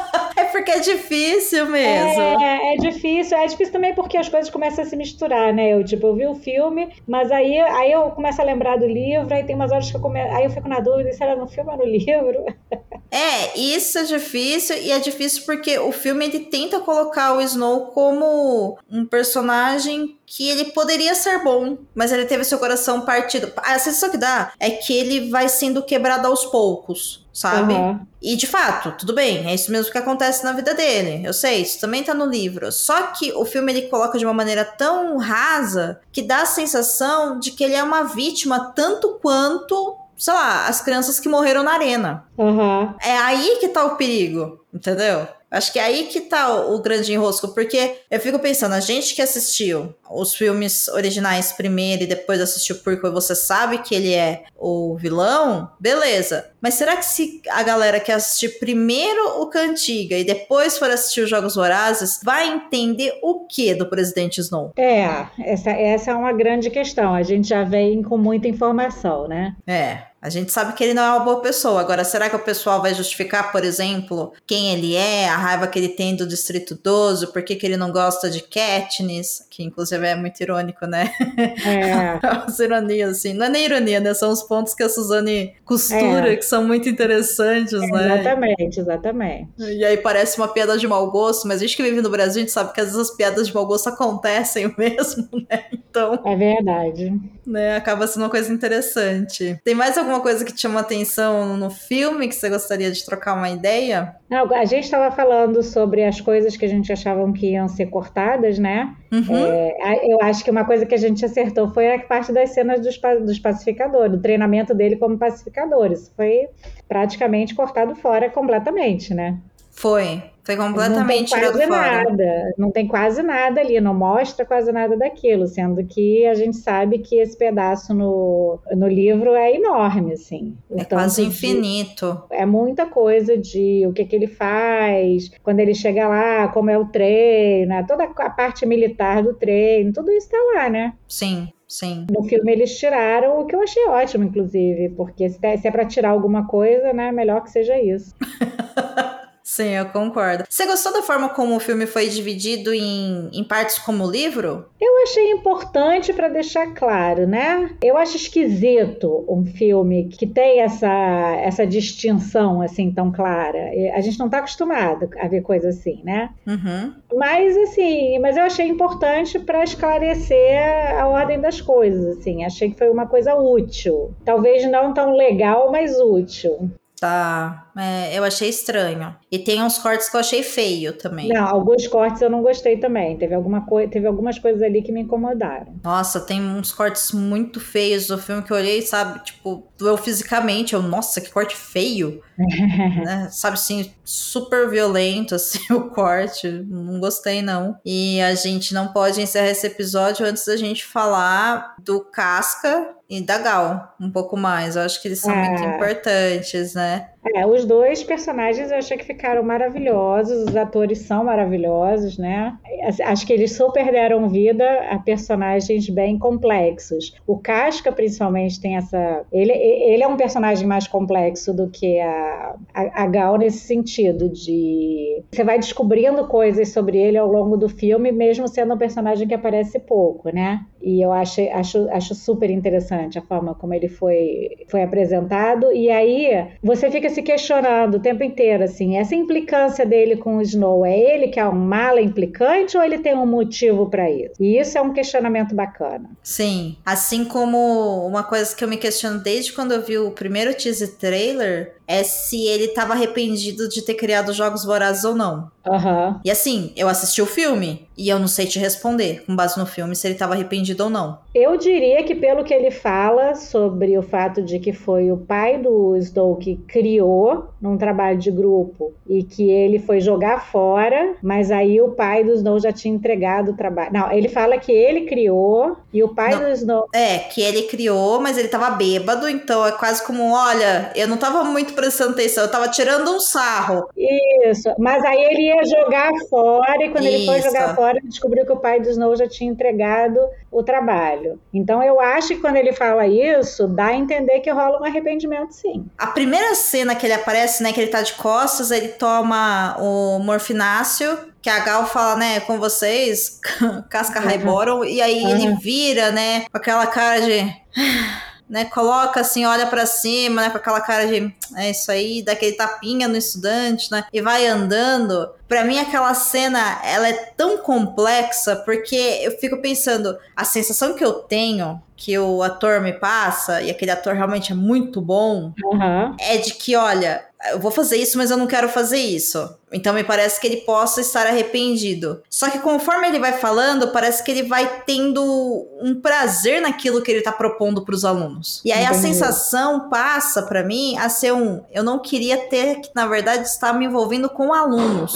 Porque é difícil mesmo. É, é difícil. É difícil também porque as coisas começam a se misturar, né? Eu, tipo, eu vi o filme, mas aí, aí eu começo a lembrar do livro, aí tem umas horas que eu começo. Aí eu fico na dúvida se era no filme ou no livro. (laughs) É, isso é difícil, e é difícil porque o filme ele tenta colocar o Snow como um personagem que ele poderia ser bom, mas ele teve seu coração partido. A sensação que dá é que ele vai sendo quebrado aos poucos, sabe? Uhum. E de fato, tudo bem, é isso mesmo que acontece na vida dele. Eu sei, isso também tá no livro. Só que o filme ele coloca de uma maneira tão rasa que dá a sensação de que ele é uma vítima tanto quanto sei lá, as crianças que morreram na arena. Uhum. É aí que tá o perigo, entendeu? Acho que é aí que tá o, o grande enrosco, porque eu fico pensando, a gente que assistiu os filmes originais primeiro e depois assistiu o prequel, você sabe que ele é o vilão, beleza. Mas será que se a galera que assistir primeiro o Cantiga e depois for assistir os Jogos Vorazes, vai entender o que do Presidente Snow? É, essa, essa é uma grande questão. A gente já vem com muita informação, né? É. A gente sabe que ele não é uma boa pessoa. Agora, será que o pessoal vai justificar, por exemplo, quem ele é, a raiva que ele tem do Distrito 12, por que, que ele não gosta de Katniss, que inclusive é muito irônico, né? É. (laughs) As ironias, assim. Não é nem ironia, né? São os pontos que a Suzane costura, É. que são muito interessantes, né? Exatamente, exatamente. E aí parece uma piada de mau gosto, mas a gente que vive no Brasil, a gente sabe que às vezes as piadas de mau gosto acontecem (laughs) mesmo, né? Então, É verdade. Né, acaba sendo uma coisa interessante. Tem mais alguma coisa que te chama atenção no filme que você gostaria de trocar uma ideia? Não, a gente estava falando sobre as coisas que a gente achavam que iam ser cortadas, né? Uhum. É, eu acho que uma coisa que a gente acertou foi a parte das cenas dos, dos pacificadores, do treinamento dele como pacificador. Isso foi praticamente cortado fora completamente, né? Foi. Foi completamente não tem quase nada, não tem quase nada ali, não mostra quase nada daquilo, sendo que a gente sabe que esse pedaço no, no livro é enorme, assim. É tanto quase de- infinito. é muita coisa de o que, que ele faz, quando ele chega lá, como é o treino, né? toda a parte militar do treino, tudo isso tá lá, né? Sim, sim. No filme eles tiraram, o que eu achei ótimo, inclusive, porque se é, é pra tirar alguma coisa, né, melhor que seja isso. (laughs) Sim, eu concordo. Você gostou da forma como o filme foi dividido em, em partes como livro? Eu achei importante para deixar claro, né? Eu acho esquisito um filme que tem essa, essa distinção assim tão clara. A gente não tá acostumado a ver coisa assim, né? Uhum. Mas assim, mas eu achei importante para esclarecer a ordem das coisas, assim. Achei que foi uma coisa útil. Talvez não tão legal, mas útil. Tá. É, eu achei estranho. E tem uns cortes que eu achei feio também. Não, alguns cortes eu não gostei também. Teve, alguma coi teve algumas coisas ali que me incomodaram. Nossa, tem uns cortes muito feios do filme que eu olhei, sabe? Tipo, doeu fisicamente. Eu, nossa, que corte feio. (laughs) né? Sabe assim, super violento, (laughs) assim, o corte. Não gostei, não. E a gente não pode encerrar esse episódio antes da gente falar do Casca e da Gal um pouco mais. Eu acho que eles são É. muito importantes, né? É, os dois personagens eu achei que ficaram maravilhosos, os atores são maravilhosos, né? Acho que eles super deram vida a personagens bem complexos. O Casca, principalmente, tem essa. Ele, ele é um personagem mais complexo do que a, a, a Gal nesse sentido, de. Você vai descobrindo coisas sobre ele ao longo do filme, mesmo sendo um personagem que aparece pouco, né? E eu acho, acho, acho super interessante a forma como ele foi, foi apresentado. E aí você fica se questionando o tempo inteiro, assim, essa implicância dele com o Snow, é ele que é um mala implicante ou ele tem um motivo para isso? E isso é um questionamento bacana. Sim. Assim como uma coisa que eu me questiono desde quando eu vi o primeiro teaser trailer é se ele tava arrependido de ter criado Jogos Vorazes ou não. Aham. E assim, eu assisti o filme e eu não sei te responder, com base no filme, se ele tava arrependido ou não. Eu diria que pelo que ele fala sobre o fato de que foi o pai do Snow que criou num trabalho de grupo e que ele foi jogar fora, mas aí o pai do Snow já tinha entregado o trabalho. Não, ele fala que ele criou e o pai Não. do Snow É, que ele criou, mas ele tava bêbado, então é quase como, olha, eu não tava muito prestando atenção, eu tava tirando um sarro. Isso, mas aí ele ia jogar fora e quando ele foi Isso. jogar fora hora descobriu que o pai do Snow já tinha entregado o trabalho. Então eu acho que quando ele fala isso, dá a entender que rola um arrependimento, sim. A primeira cena que ele aparece, né, que ele tá de costas, ele toma o morfináceo, que a Gal fala, né, com vocês, (laughs) casca Uhum. Highbottom, e aí ele vira, né, com aquela cara de né, coloca assim, olha pra cima, né, com aquela cara de é isso aí, dá aquele tapinha no estudante, né, e vai andando. Pra mim aquela cena, ela é tão complexa porque eu fico pensando, a sensação que eu tenho que o ator me passa, e aquele ator realmente é muito bom, Aham. é de que, olha, eu vou fazer isso, mas eu não quero fazer isso. Então me parece que ele possa estar arrependido. Só que conforme ele vai falando, parece que ele vai tendo um prazer naquilo que ele tá propondo pros alunos. E aí a Entendi. sensação passa pra mim a ser um, eu não queria ter que na verdade estar me envolvendo com alunos.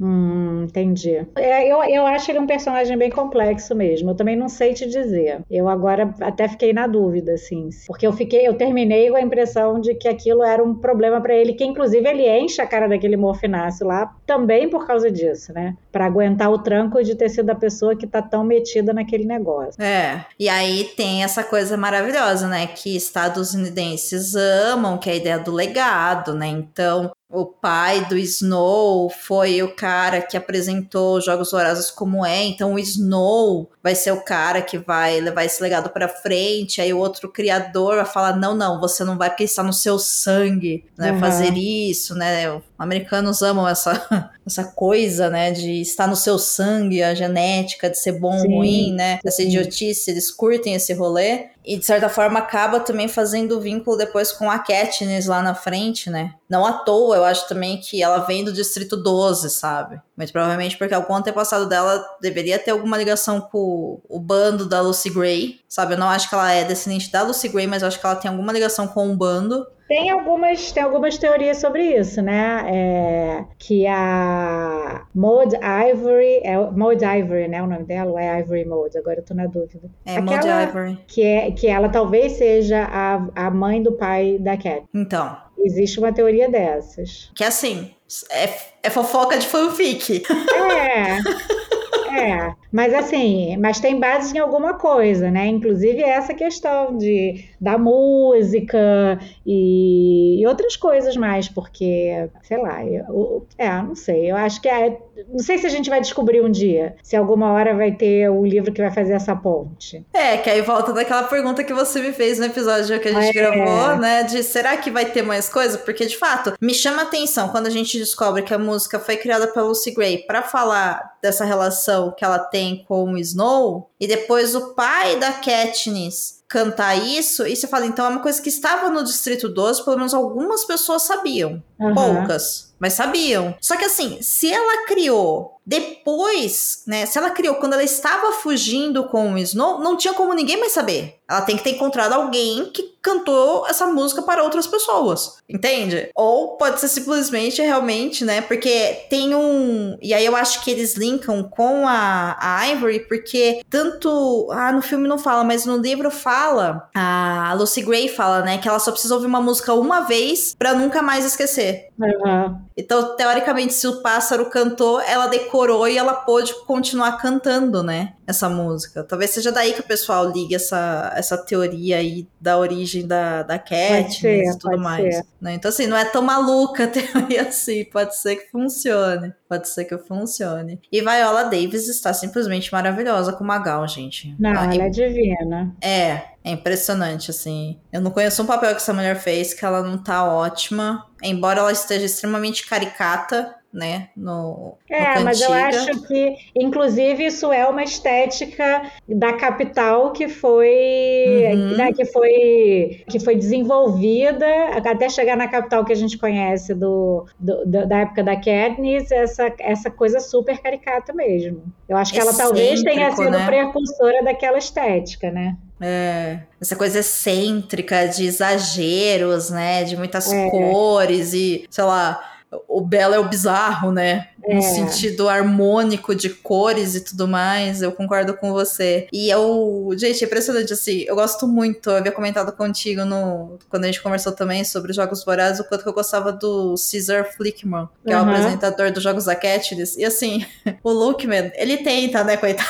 Hum, entendi. É, eu, eu acho ele um personagem bem complexo mesmo. Eu também não sei te dizer. Eu agora até fiquei na dúvida, assim. Porque eu fiquei, eu terminei com a impressão de que aquilo era um problema pra ele, que inclusive ele enche a cara daquele morfináceo lá também por causa disso, né? Pra aguentar o tranco de ter sido a pessoa que tá tão metida naquele negócio. É. E aí tem essa coisa maravilhosa, né? Que estadunidenses amam, que é a ideia do legado, né? Então, o pai do Snow foi o cara que apresentou os Jogos Vorazes como é, então o Snow vai ser o cara que vai levar esse legado pra frente. Aí o outro criador vai falar: não, não, você não vai porque está no seu sangue, né? Uhum. Fazer isso, né? Os americanos amam essa, (laughs) essa coisa, né? De estar no seu sangue, a genética, de ser bom ou ruim, né? Essa sim. idiotice, eles curtem esse rolê. E de certa forma acaba também fazendo vínculo depois com a Katniss lá na frente, né? Não à toa, eu acho também que ela vem do Distrito 12, sabe? Muito provavelmente porque algum antepassado dela deveria ter alguma ligação com o bando da Lucy Gray, sabe? Eu não acho que ela é descendente da Lucy Gray, mas eu acho que ela tem alguma ligação com o bando. Tem algumas, tem algumas teorias sobre isso, né? É, que a Maud Ivory, é Maud Ivory, né? O nome dela ou é Ivory Maud? Agora eu tô na dúvida. É Maud Aquela Ivory. Que, é, que ela talvez seja a, a mãe do pai da Cat. Então, Existe uma teoria dessas. que assim, é, é fofoca de fanfic. É. (laughs) É, mas assim, mas tem base em alguma coisa, né? Inclusive essa questão de da música e, e outras coisas mais, porque, sei lá, eu, é, não sei, eu acho que é, não sei se a gente vai descobrir um dia, se alguma hora vai ter o livro que vai fazer essa ponte. É, que aí volta daquela pergunta que você me fez no episódio que a gente É. gravou, né? De será que vai ter mais coisa? Porque, de fato, me chama a atenção quando a gente descobre que a música foi criada pela Lucy Gray pra falar dessa relação que ela tem com o Snow, e depois o pai da Katniss cantar isso, e você fala, então é uma coisa que estava no Distrito 12, pelo menos algumas pessoas sabiam. Aham. Poucas, mas sabiam. Só que assim, se ela criou depois, né? Se ela criou quando ela estava fugindo com o Snow, não tinha como ninguém mais saber. Ela tem que ter encontrado alguém que cantou essa música para outras pessoas, entende? Ou pode ser simplesmente realmente, né? Porque tem um. E aí eu acho que eles linkam com a, a Ivory, porque tanto. Ah, no filme não fala, mas no livro fala. A Lucy Gray fala, né? Que ela só precisa ouvir uma música uma vez pra nunca mais esquecer. Aham. Então, teoricamente, se o pássaro cantou, ela decorou e ela pôde continuar cantando, né? Essa música. Talvez seja daí que o pessoal liga essa, essa teoria aí da origem da, da ser, e tudo mais. ser. né? Então, assim, não é tão maluca a (laughs) teoria assim. Pode ser que funcione. Pode ser que funcione. E Viola Davis está simplesmente maravilhosa com Magal, gente. Não, Ah, ela é divina. é, é impressionante, assim. Eu não conheço um papel que essa mulher fez que ela não tá ótima. Embora ela esteja extremamente caricata, né? No, É, no mas eu acho que, inclusive, isso é uma estética da capital que foi, Uhum. né, que foi, que foi desenvolvida até chegar na capital que a gente conhece do, do- do- da época da Katniss, essa, essa coisa super caricata mesmo. Eu acho que ela talvez tenha sido né? precursora daquela estética, né? É, essa coisa excêntrica de exageros, né? De muitas É. cores e, sei lá. O belo é o bizarro, né? É. No sentido harmônico de cores e tudo mais, eu concordo com você. E eu, gente, é impressionante, assim, eu gosto muito, eu havia comentado contigo no, quando a gente conversou também sobre Jogos Vorazes, o quanto que eu gostava do Caesar Flickman, que é o Uhum. apresentador dos Jogos da Katniss. E assim, (laughs) o Lukeman, ele tenta, né, coitado?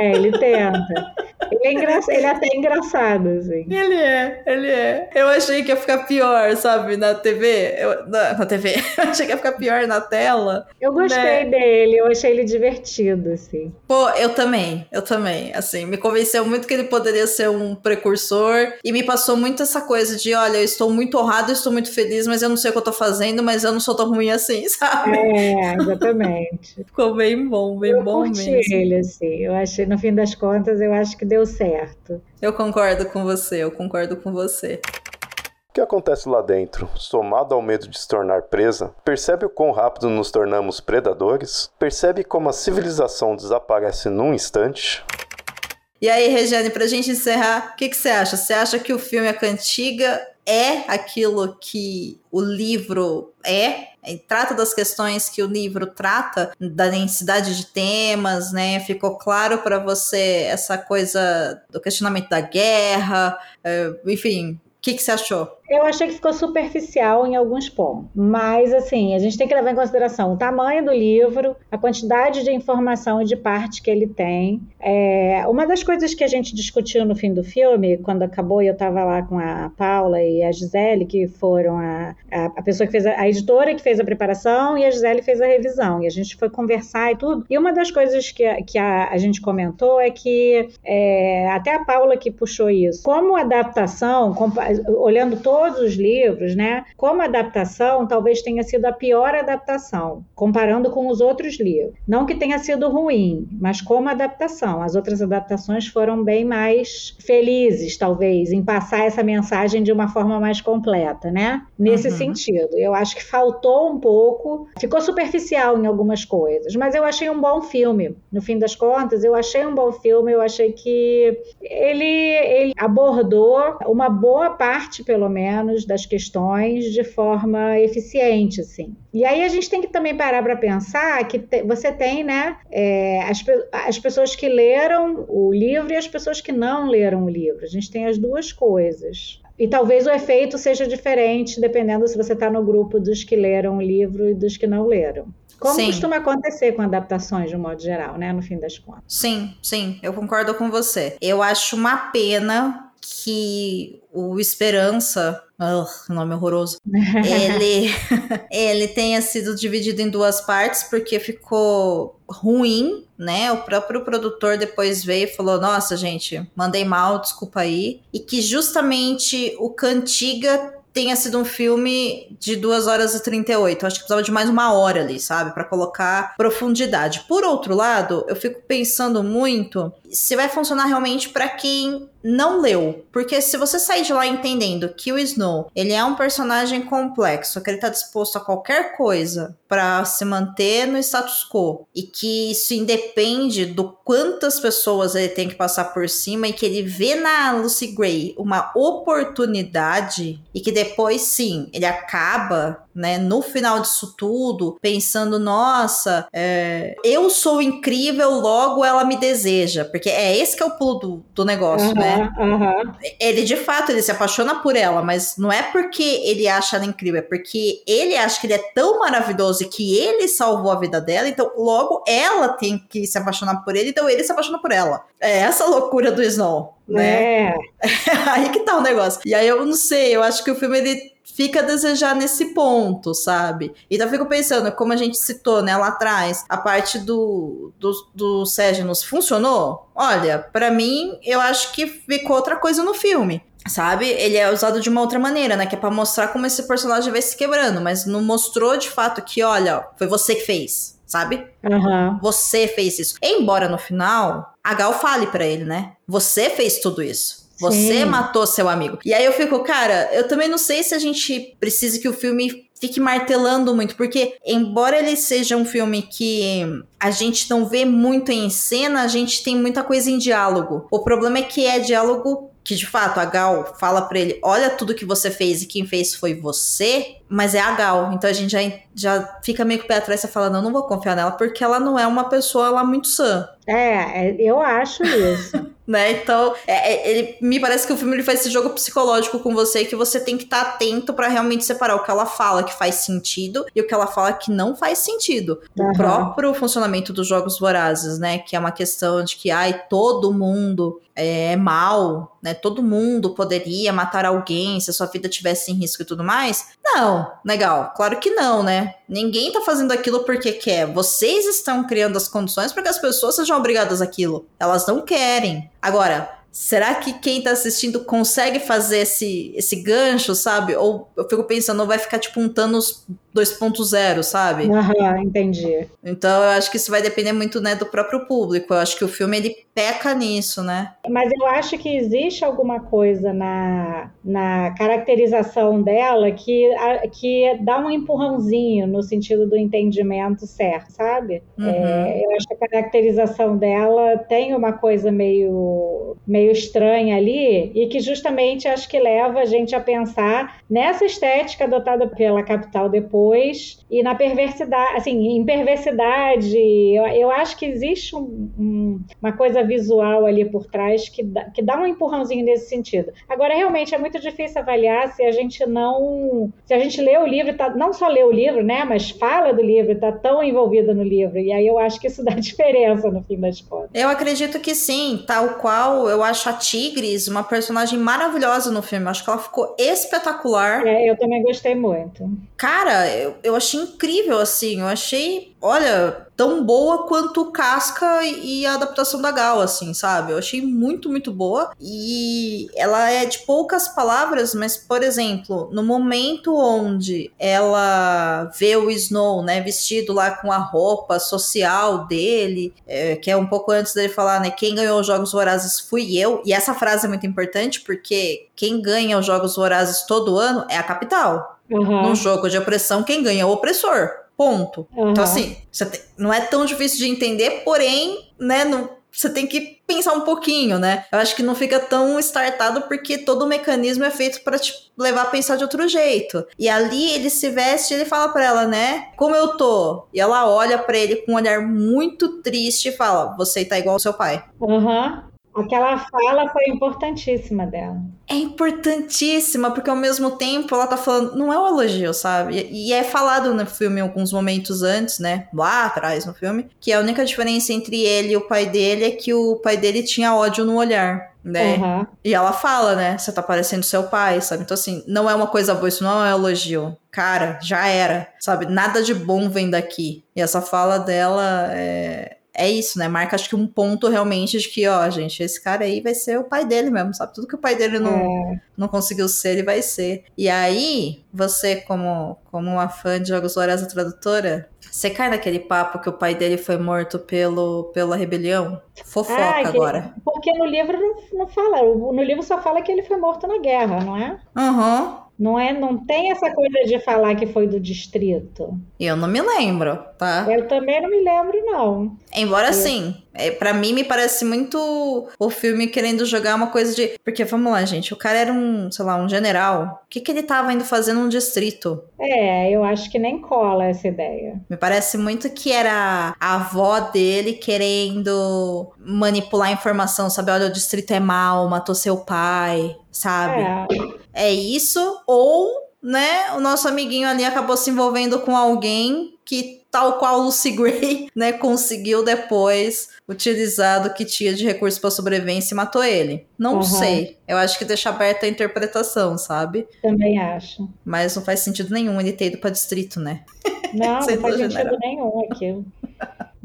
É, ele tenta. Ele é, engra... ele é até engraçado, assim. Ele é, ele é. Eu achei que ia ficar pior, sabe, na TV. Eu, na, na TV. (laughs) Eu achei que ia ficar pior na tela. Eu gostei Né? dele, eu achei ele divertido, assim. Pô, eu também, eu também. Assim, me convenceu muito que ele poderia ser um precursor e me passou muito essa coisa de: olha, eu estou muito honrado, eu estou muito feliz, mas eu não sei o que eu tô fazendo, mas eu não sou tão ruim assim, (laughs) sabe? É, exatamente. Ficou bem bom, bem eu bom curti mesmo. ele, assim. Eu achei, no fim das contas, eu acho que deu certo. Eu concordo com você, eu concordo com você. O que acontece lá dentro, somado ao medo de se tornar presa, percebe o quão rápido nos tornamos predadores? Percebe como a civilização desaparece num instante? E aí, Regiane, pra gente encerrar, o que, que você acha? Você acha que o filme A Cantiga é aquilo que o livro é? E Trata das questões que o livro trata, da densidade de temas, né? Ficou claro pra você essa coisa do questionamento da guerra, eh, enfim. O que, que você achou? Eu achei que ficou superficial em alguns pontos. Mas, assim, a gente tem que levar em consideração o tamanho do livro, a quantidade de informação e de parte que ele tem. É, uma das coisas que a gente discutiu no fim do filme, quando acabou, e eu estava lá com a Paula e a Gisele, que foram a, a, a pessoa que fez a, a editora que fez a preparação e a Gisele fez a revisão. E a gente foi conversar e tudo. E uma das coisas que, que a, a gente comentou é que, é, até a Paula que puxou isso, como adaptação, olhando todos os livros, né? Como adaptação, talvez tenha sido a pior adaptação, comparando com os outros livros. Não que tenha sido ruim, mas como adaptação. As outras adaptações foram bem mais felizes, talvez, em passar essa mensagem de uma forma mais completa, né? Nesse Uhum. sentido. Eu acho que faltou um pouco, ficou superficial em algumas coisas, mas eu achei um bom filme. No fim das contas, eu achei um bom filme, eu achei que ele, ele abordou uma boa parte, pelo menos, das questões de forma eficiente, assim. E aí a gente tem que também parar para pensar que te- você tem, né, é, as, as pessoas que leram o livro e as pessoas que não leram o livro. A gente tem as duas coisas. E talvez o efeito seja diferente dependendo se você está no grupo dos que leram o livro e dos que não leram. Como Sim. costuma acontecer com adaptações, de um modo geral, né, no fim das contas. Sim, sim, eu concordo com você. Eu acho uma pena que o Esperança, ugh, nome horroroso, (laughs) ele, ele tenha sido dividido em duas partes porque ficou ruim, né? O próprio produtor depois veio e falou: Nossa, gente, mandei mal, desculpa aí. E que justamente o Cantiga tenha sido um filme de 2 horas e 38. Acho que precisava de mais uma hora ali, sabe? Pra colocar profundidade. Por outro lado, eu fico pensando muito se vai funcionar realmente pra quem não leu. Porque se você sair de lá entendendo que o Snow, ele é um personagem complexo, que ele tá disposto a qualquer coisa pra se manter no status quo e que isso independe do quantas pessoas ele tem que passar por cima e que ele vê na Lucy Gray uma oportunidade e que depois sim, ele acaba né, no final disso tudo, pensando, nossa, é, eu sou incrível, logo ela me deseja. Porque é esse que é o pulo do, do negócio, né? Aham. Ele, de fato, ele se apaixona por ela, mas não é porque ele acha ela incrível, é porque ele acha que ele é tão maravilhoso e que ele salvou a vida dela, então logo ela tem que se apaixonar por ele, então ele se apaixona por ela. É essa loucura do Snow, né? É, (laughs) aí que tá o negócio. E aí eu não sei, eu acho que o filme ele fica a desejar nesse ponto, sabe? Então eu fico pensando, como a gente citou, né, lá atrás, a parte do, do, do Sejanus funcionou? Olha, pra mim, eu acho que ficou outra coisa no filme. Sabe? Ele é usado de uma outra maneira, né? Que é pra mostrar como esse personagem vai se quebrando, mas não mostrou de fato que, olha, foi você que fez, sabe? aham. Você fez isso. Embora no final, a Gal fale pra ele, né? Você fez tudo isso. Você Sim. matou seu amigo. E aí eu fico, cara, eu também não sei se a gente precisa que o filme fique martelando muito, porque embora ele seja um filme que a gente não vê muito em cena, a gente tem muita coisa em diálogo. O problema é que é diálogo que de fato a Gal fala pra ele: olha tudo que você fez e quem fez foi você. Mas é a Gal. Então a gente já, já fica meio que o pé atrás e fala, não, não vou confiar nela, porque ela não é uma pessoa lá muito sã. É, é eu acho isso. (laughs) né? Então, é, é, ele me parece que o filme ele faz esse jogo psicológico com você que você tem que estar tá atento para realmente separar o que ela fala que faz sentido e o que ela fala que não faz sentido. Uhum. O próprio funcionamento dos jogos vorazes, né? Que é uma questão de que, ai, todo mundo é mal, né? Todo mundo poderia matar alguém se a sua vida tivesse em risco e tudo mais. Não, legal. Claro que não, né? Ninguém tá fazendo aquilo porque quer. Vocês estão criando as condições para que as pessoas sejam obrigadas àquilo. Elas não querem. Agora, será que quem tá assistindo consegue fazer esse, esse gancho, sabe? Ou eu fico pensando, vai ficar tipo um Thanos 2.0, sabe? Aham, entendi. Então eu acho que isso vai depender muito, né, do próprio público. Eu acho que o filme ele peca nisso, né? Mas eu acho que existe alguma coisa na, na caracterização dela que, a, que dá um empurrãozinho no sentido do entendimento certo, sabe? Uhum. É, eu acho que a caracterização dela tem uma coisa meio, meio estranha ali e que justamente acho que leva a gente a pensar nessa estética adotada pela Capital depois e na perversidade, assim, em perversidade, eu, eu acho que existe um, um, uma coisa visual ali por trás que dá, que dá um empurrãozinho nesse sentido. Agora, realmente é muito difícil avaliar se a gente não, se a gente lê o livro, tá, não só lê o livro, né, mas fala do livro, está tão envolvida no livro, e aí eu acho que isso (laughs) dá diferença no fim das contas. Eu acredito que sim, tal qual eu acho a Tigres uma personagem maravilhosa no filme, acho que ela ficou espetacular. É, eu também gostei muito. Cara, eu, eu achei incrível, assim. Eu achei, olha, tão boa quanto Casca e a adaptação da Gal, assim, sabe? Eu achei muito, muito boa. E ela é de poucas palavras, mas, por exemplo, no momento onde ela vê o Snow, né, vestido lá com a roupa social dele, é, que é um pouco antes dele falar, né, quem ganhou os Jogos Vorazes fui eu. E essa frase é muito importante porque quem ganha os Jogos Vorazes todo ano é a capital. Uhum. Num jogo de opressão, quem ganha é o opressor. Ponto. Uhum. Então, assim, tem, não é tão difícil de entender, porém, né, não, você tem que pensar um pouquinho, né? Eu acho que não fica tão startado porque todo o mecanismo é feito para te levar a pensar de outro jeito. E ali ele se veste e ele fala para ela, né? Como eu tô? E ela olha para ele com um olhar muito triste e fala: Você tá igual ao seu pai. Uhum. Aquela fala foi importantíssima dela. É importantíssima, porque ao mesmo tempo ela tá falando, não é um elogio, sabe? E é falado no filme alguns momentos antes, né? Lá atrás no filme, que a única diferença entre ele e o pai dele é que o pai dele tinha ódio no olhar. Né? Uhum. E ela fala, né? Você tá parecendo seu pai, sabe? Então, assim, não é uma coisa boa, isso não é um elogio. Cara, já era, sabe? Nada de bom vem daqui. E essa fala dela é, é isso, né? Marca acho que um ponto realmente de que, ó, gente, esse cara aí vai ser o pai dele mesmo, sabe? Tudo que o pai dele não, é. não conseguiu ser, ele vai ser. E aí, você, como, como uma fã de Jogos Vorazes tradutora, você cai naquele papo que o pai dele foi morto pelo, pela rebelião? Fofoca ah, que, agora. Porque no livro não, não fala. No livro só fala que ele foi morto na guerra, não é? Aham. Uhum. Não é, não tem essa coisa de falar que foi do distrito. Eu não me lembro, tá? Eu também não me lembro, não. Embora eu... sim, é, para mim me parece muito o filme querendo jogar uma coisa de. Porque vamos lá, gente, o cara era um, sei lá, um general. O que, que ele tava indo fazer num distrito? É, eu acho que nem cola essa ideia. Me parece muito que era a avó dele querendo manipular informação, sabe? Olha, o distrito é mal, matou seu pai, sabe? É, é isso, ou, né, o nosso amiguinho ali acabou se envolvendo com alguém que tal qual Lucy Gray, (laughs) né, conseguiu depois utilizar o que tinha de recurso para sobrevivência e matou ele. Não uhum. sei. Eu acho que deixa aberta a interpretação, sabe? Também acho. Mas não faz sentido nenhum ele ter ido para distrito, né? Não, (laughs) não faz sentido nenhum aquilo.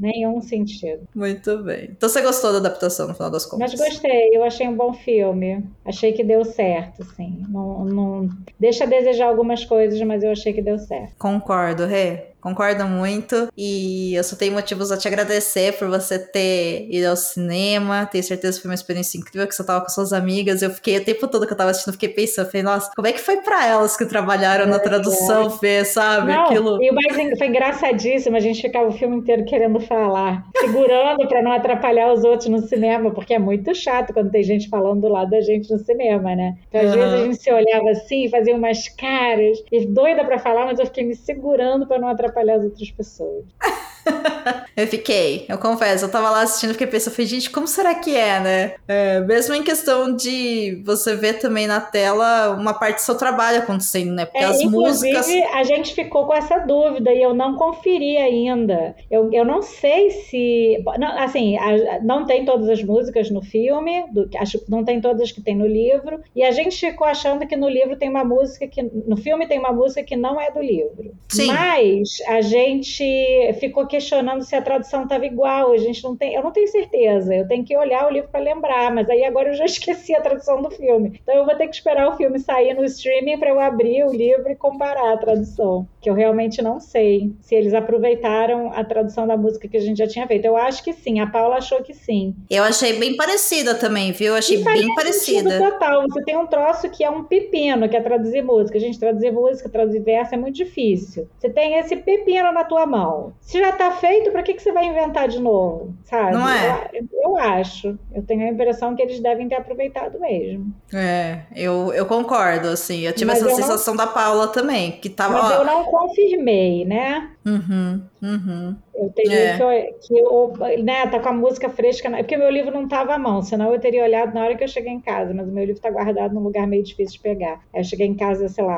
Nenhum sentido. Muito bem. Então você gostou da adaptação no final das contas? Mas gostei, eu achei um bom filme. Achei que deu certo, sim. Não, não... Deixa a desejar algumas coisas, mas eu achei que deu certo. Concordo, Rê. Concordo muito. E eu só tenho motivos a te agradecer por você ter ido ao cinema. Tenho certeza que foi uma experiência incrível que você tava com suas amigas. Eu fiquei o tempo todo que eu tava assistindo, fiquei pensando, falei, nossa, como é que foi pra elas que trabalharam na tradução, Fê, sabe? Não, Aquilo. E o mais foi engraçadíssimo, a gente ficava o filme inteiro querendo falar, segurando pra não atrapalhar os outros no cinema, porque é muito chato quando tem gente falando do lado da gente no cinema, né? Então, às Aham. vezes a gente se olhava assim, fazia umas caras, e doida pra falar, mas eu fiquei me segurando pra não atrapalhar as outras pessoas. (laughs) (laughs) Eu fiquei, eu confesso, eu tava lá assistindo, fiquei pensando, falei, gente, como será que é, né? É, mesmo em questão de você ver também na tela uma parte do seu trabalho acontecendo, né? Porque É, as inclusive, músicas. a gente ficou com essa dúvida e eu não conferi ainda. Eu, eu não sei se. Não, assim, a- não tem todas as músicas no filme, do- acho que não tem todas que tem no livro, e a gente ficou achando que no livro tem uma música que. No filme tem uma música que não é do livro. Sim. Mas a gente ficou questionando se a tradução estava igual. A gente não tem. Eu não tenho certeza. Eu tenho que olhar o livro para lembrar, mas aí agora eu já (laughs) esqueci a tradução do filme. Então eu vou ter que esperar o filme sair no streaming para eu abrir o livro e comparar a tradução. Que eu realmente não sei se eles aproveitaram a tradução da música que a gente já tinha feito. Eu acho que sim. A Paula achou que sim. Eu achei bem parecida também, viu? Eu achei E bem parecida. Total. Você tem um troço que é um pepino, que é traduzir música. Gente, traduzir música, traduzir verso é muito difícil. Você tem esse pepino na tua mão. Se já tá feito, pra que, que você vai inventar de novo? Sabe? Não é? Eu, eu acho. Eu tenho a impressão que eles devem ter aproveitado mesmo. É, eu, eu concordo, assim. Eu tive Mas essa eu não- sensação da Paula também, que tava. Mas ó, eu não confirmei, né? Uhum, uhum. Eu teria É. que, eu- que eu, né, tá com a música fresca, na- porque meu livro não tava à mão, senão eu teria olhado na hora que eu cheguei em casa, mas o meu livro tá guardado num lugar meio difícil de pegar. Aí eu cheguei em casa, sei lá,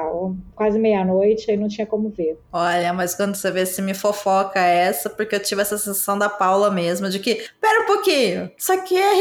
quase meia-noite, aí não tinha como ver. Olha, mas quando você vê se me fofoca essa, porque eu tive essa sensação da Paula mesmo, de que, pera um pouquinho, isso aqui é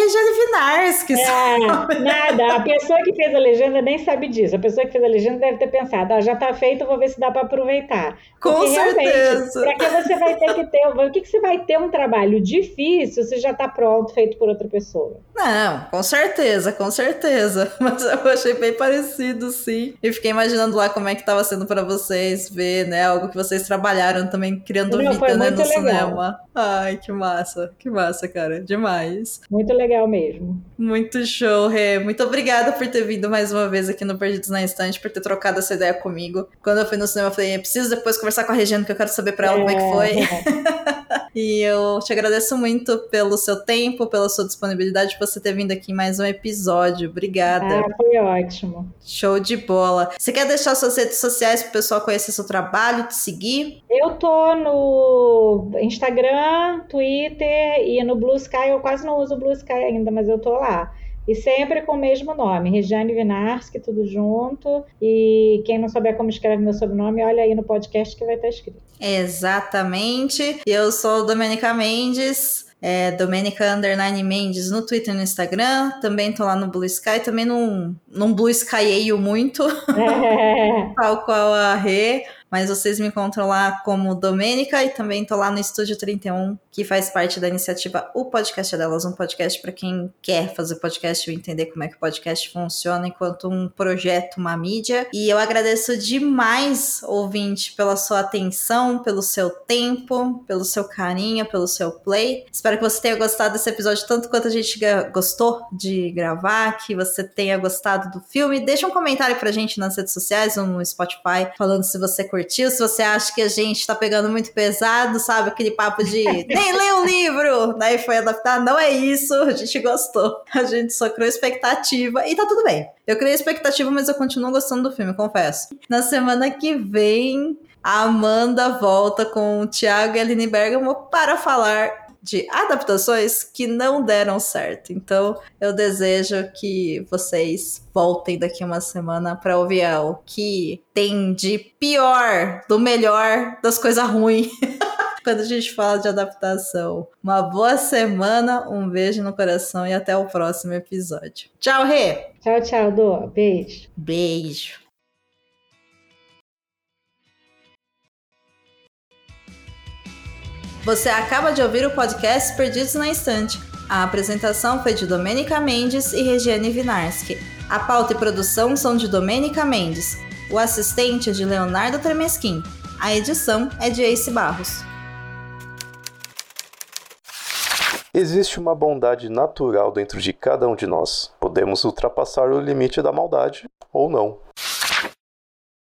Vinarski, sabe? É, nada, a pessoa que fez a legenda nem sabe disso. A pessoa que fez a legenda deve ter pensado, ah, já tá feito, vou ver se dá pra aproveitar. Com Porque, certeza. Pra que você vai ter que ter, o que, que você vai ter um trabalho difícil se já tá pronto, feito por outra pessoa? Não, com certeza, com certeza. (laughs) Mas eu achei bem parecido, sim. E fiquei imaginando lá como é que tava sendo pra vocês ver, né? Algo que vocês trabalharam também criando Não, vida né, no legal. cinema. Ai, que massa, que massa, cara. Demais. Muito legal mesmo. Muito show, Rê. Muito obrigada por ter vindo mais uma vez aqui no Perdidos na Estante, por ter trocado essa ideia comigo. Quando eu fui no cinema, eu falei, preciso depois conversar com a Regina, que eu quero saber pra ela como é que foi. (laughs) (laughs) E eu te agradeço muito pelo seu tempo, pela sua disponibilidade, por você ter vindo aqui em mais um episódio. Obrigada. Ah, foi ótimo. Show de bola. Você quer deixar suas redes sociais pro pessoal conhecer seu trabalho, te seguir? Eu tô no Instagram, Twitter e no Blue Sky. Eu quase não uso o Blue Sky ainda, mas eu tô lá. E sempre com o mesmo nome, Regiane Vinarski, tudo junto. E quem não souber como escreve meu sobrenome, olha aí no podcast que vai estar escrito. Exatamente. Eu sou Domenica Mendes. É, Domenica Underline Mendes no Twitter e no Instagram. Também tô lá no Blue Sky. Também não, não Blue Skyeio muito, (laughs) tal qual a Rê. Mas vocês me encontram lá como Domênica e também tô lá no Estúdio 31, que faz parte da iniciativa O Podcast é Delas, um podcast para quem quer fazer podcast e entender como é que o podcast funciona enquanto um projeto, uma mídia. E eu agradeço demais, ouvinte, pela sua atenção, pelo seu tempo, pelo seu carinho, pelo seu play. Espero que você tenha gostado desse episódio tanto quanto a gente gostou de gravar, que você tenha gostado do filme. Deixa um comentário pra gente nas redes sociais ou no Spotify, falando se você curtiu, se você acha que a gente tá pegando muito pesado, sabe? Aquele papo de (laughs) nem lê o livro, daí foi adaptar. Não é isso, a gente gostou. A gente só criou expectativa e tá tudo bem. Eu criei expectativa, mas eu continuo gostando do filme, confesso. Na semana que vem, a Amanda volta com o Thiago e a Aline Bergamo para falar de adaptações que não deram certo. Então, eu desejo que vocês voltem daqui uma semana para ouvir o que tem de pior, do melhor, das coisas ruins. (laughs) Quando a gente fala de adaptação. Uma boa semana, um beijo no coração e até o próximo episódio. Tchau, Rê! Tchau, tchau, Dô. Beijo. Beijo. Você acaba de ouvir o podcast Perdidos na Estante. A apresentação foi de Domênica Mendes e Regiane Vinarski. A pauta e produção são de Domênica Mendes. O assistente é de Leonardo Tremesquim. A edição é de Ace Barros. Existe uma bondade natural dentro de cada um de nós. Podemos ultrapassar o limite da maldade ou não.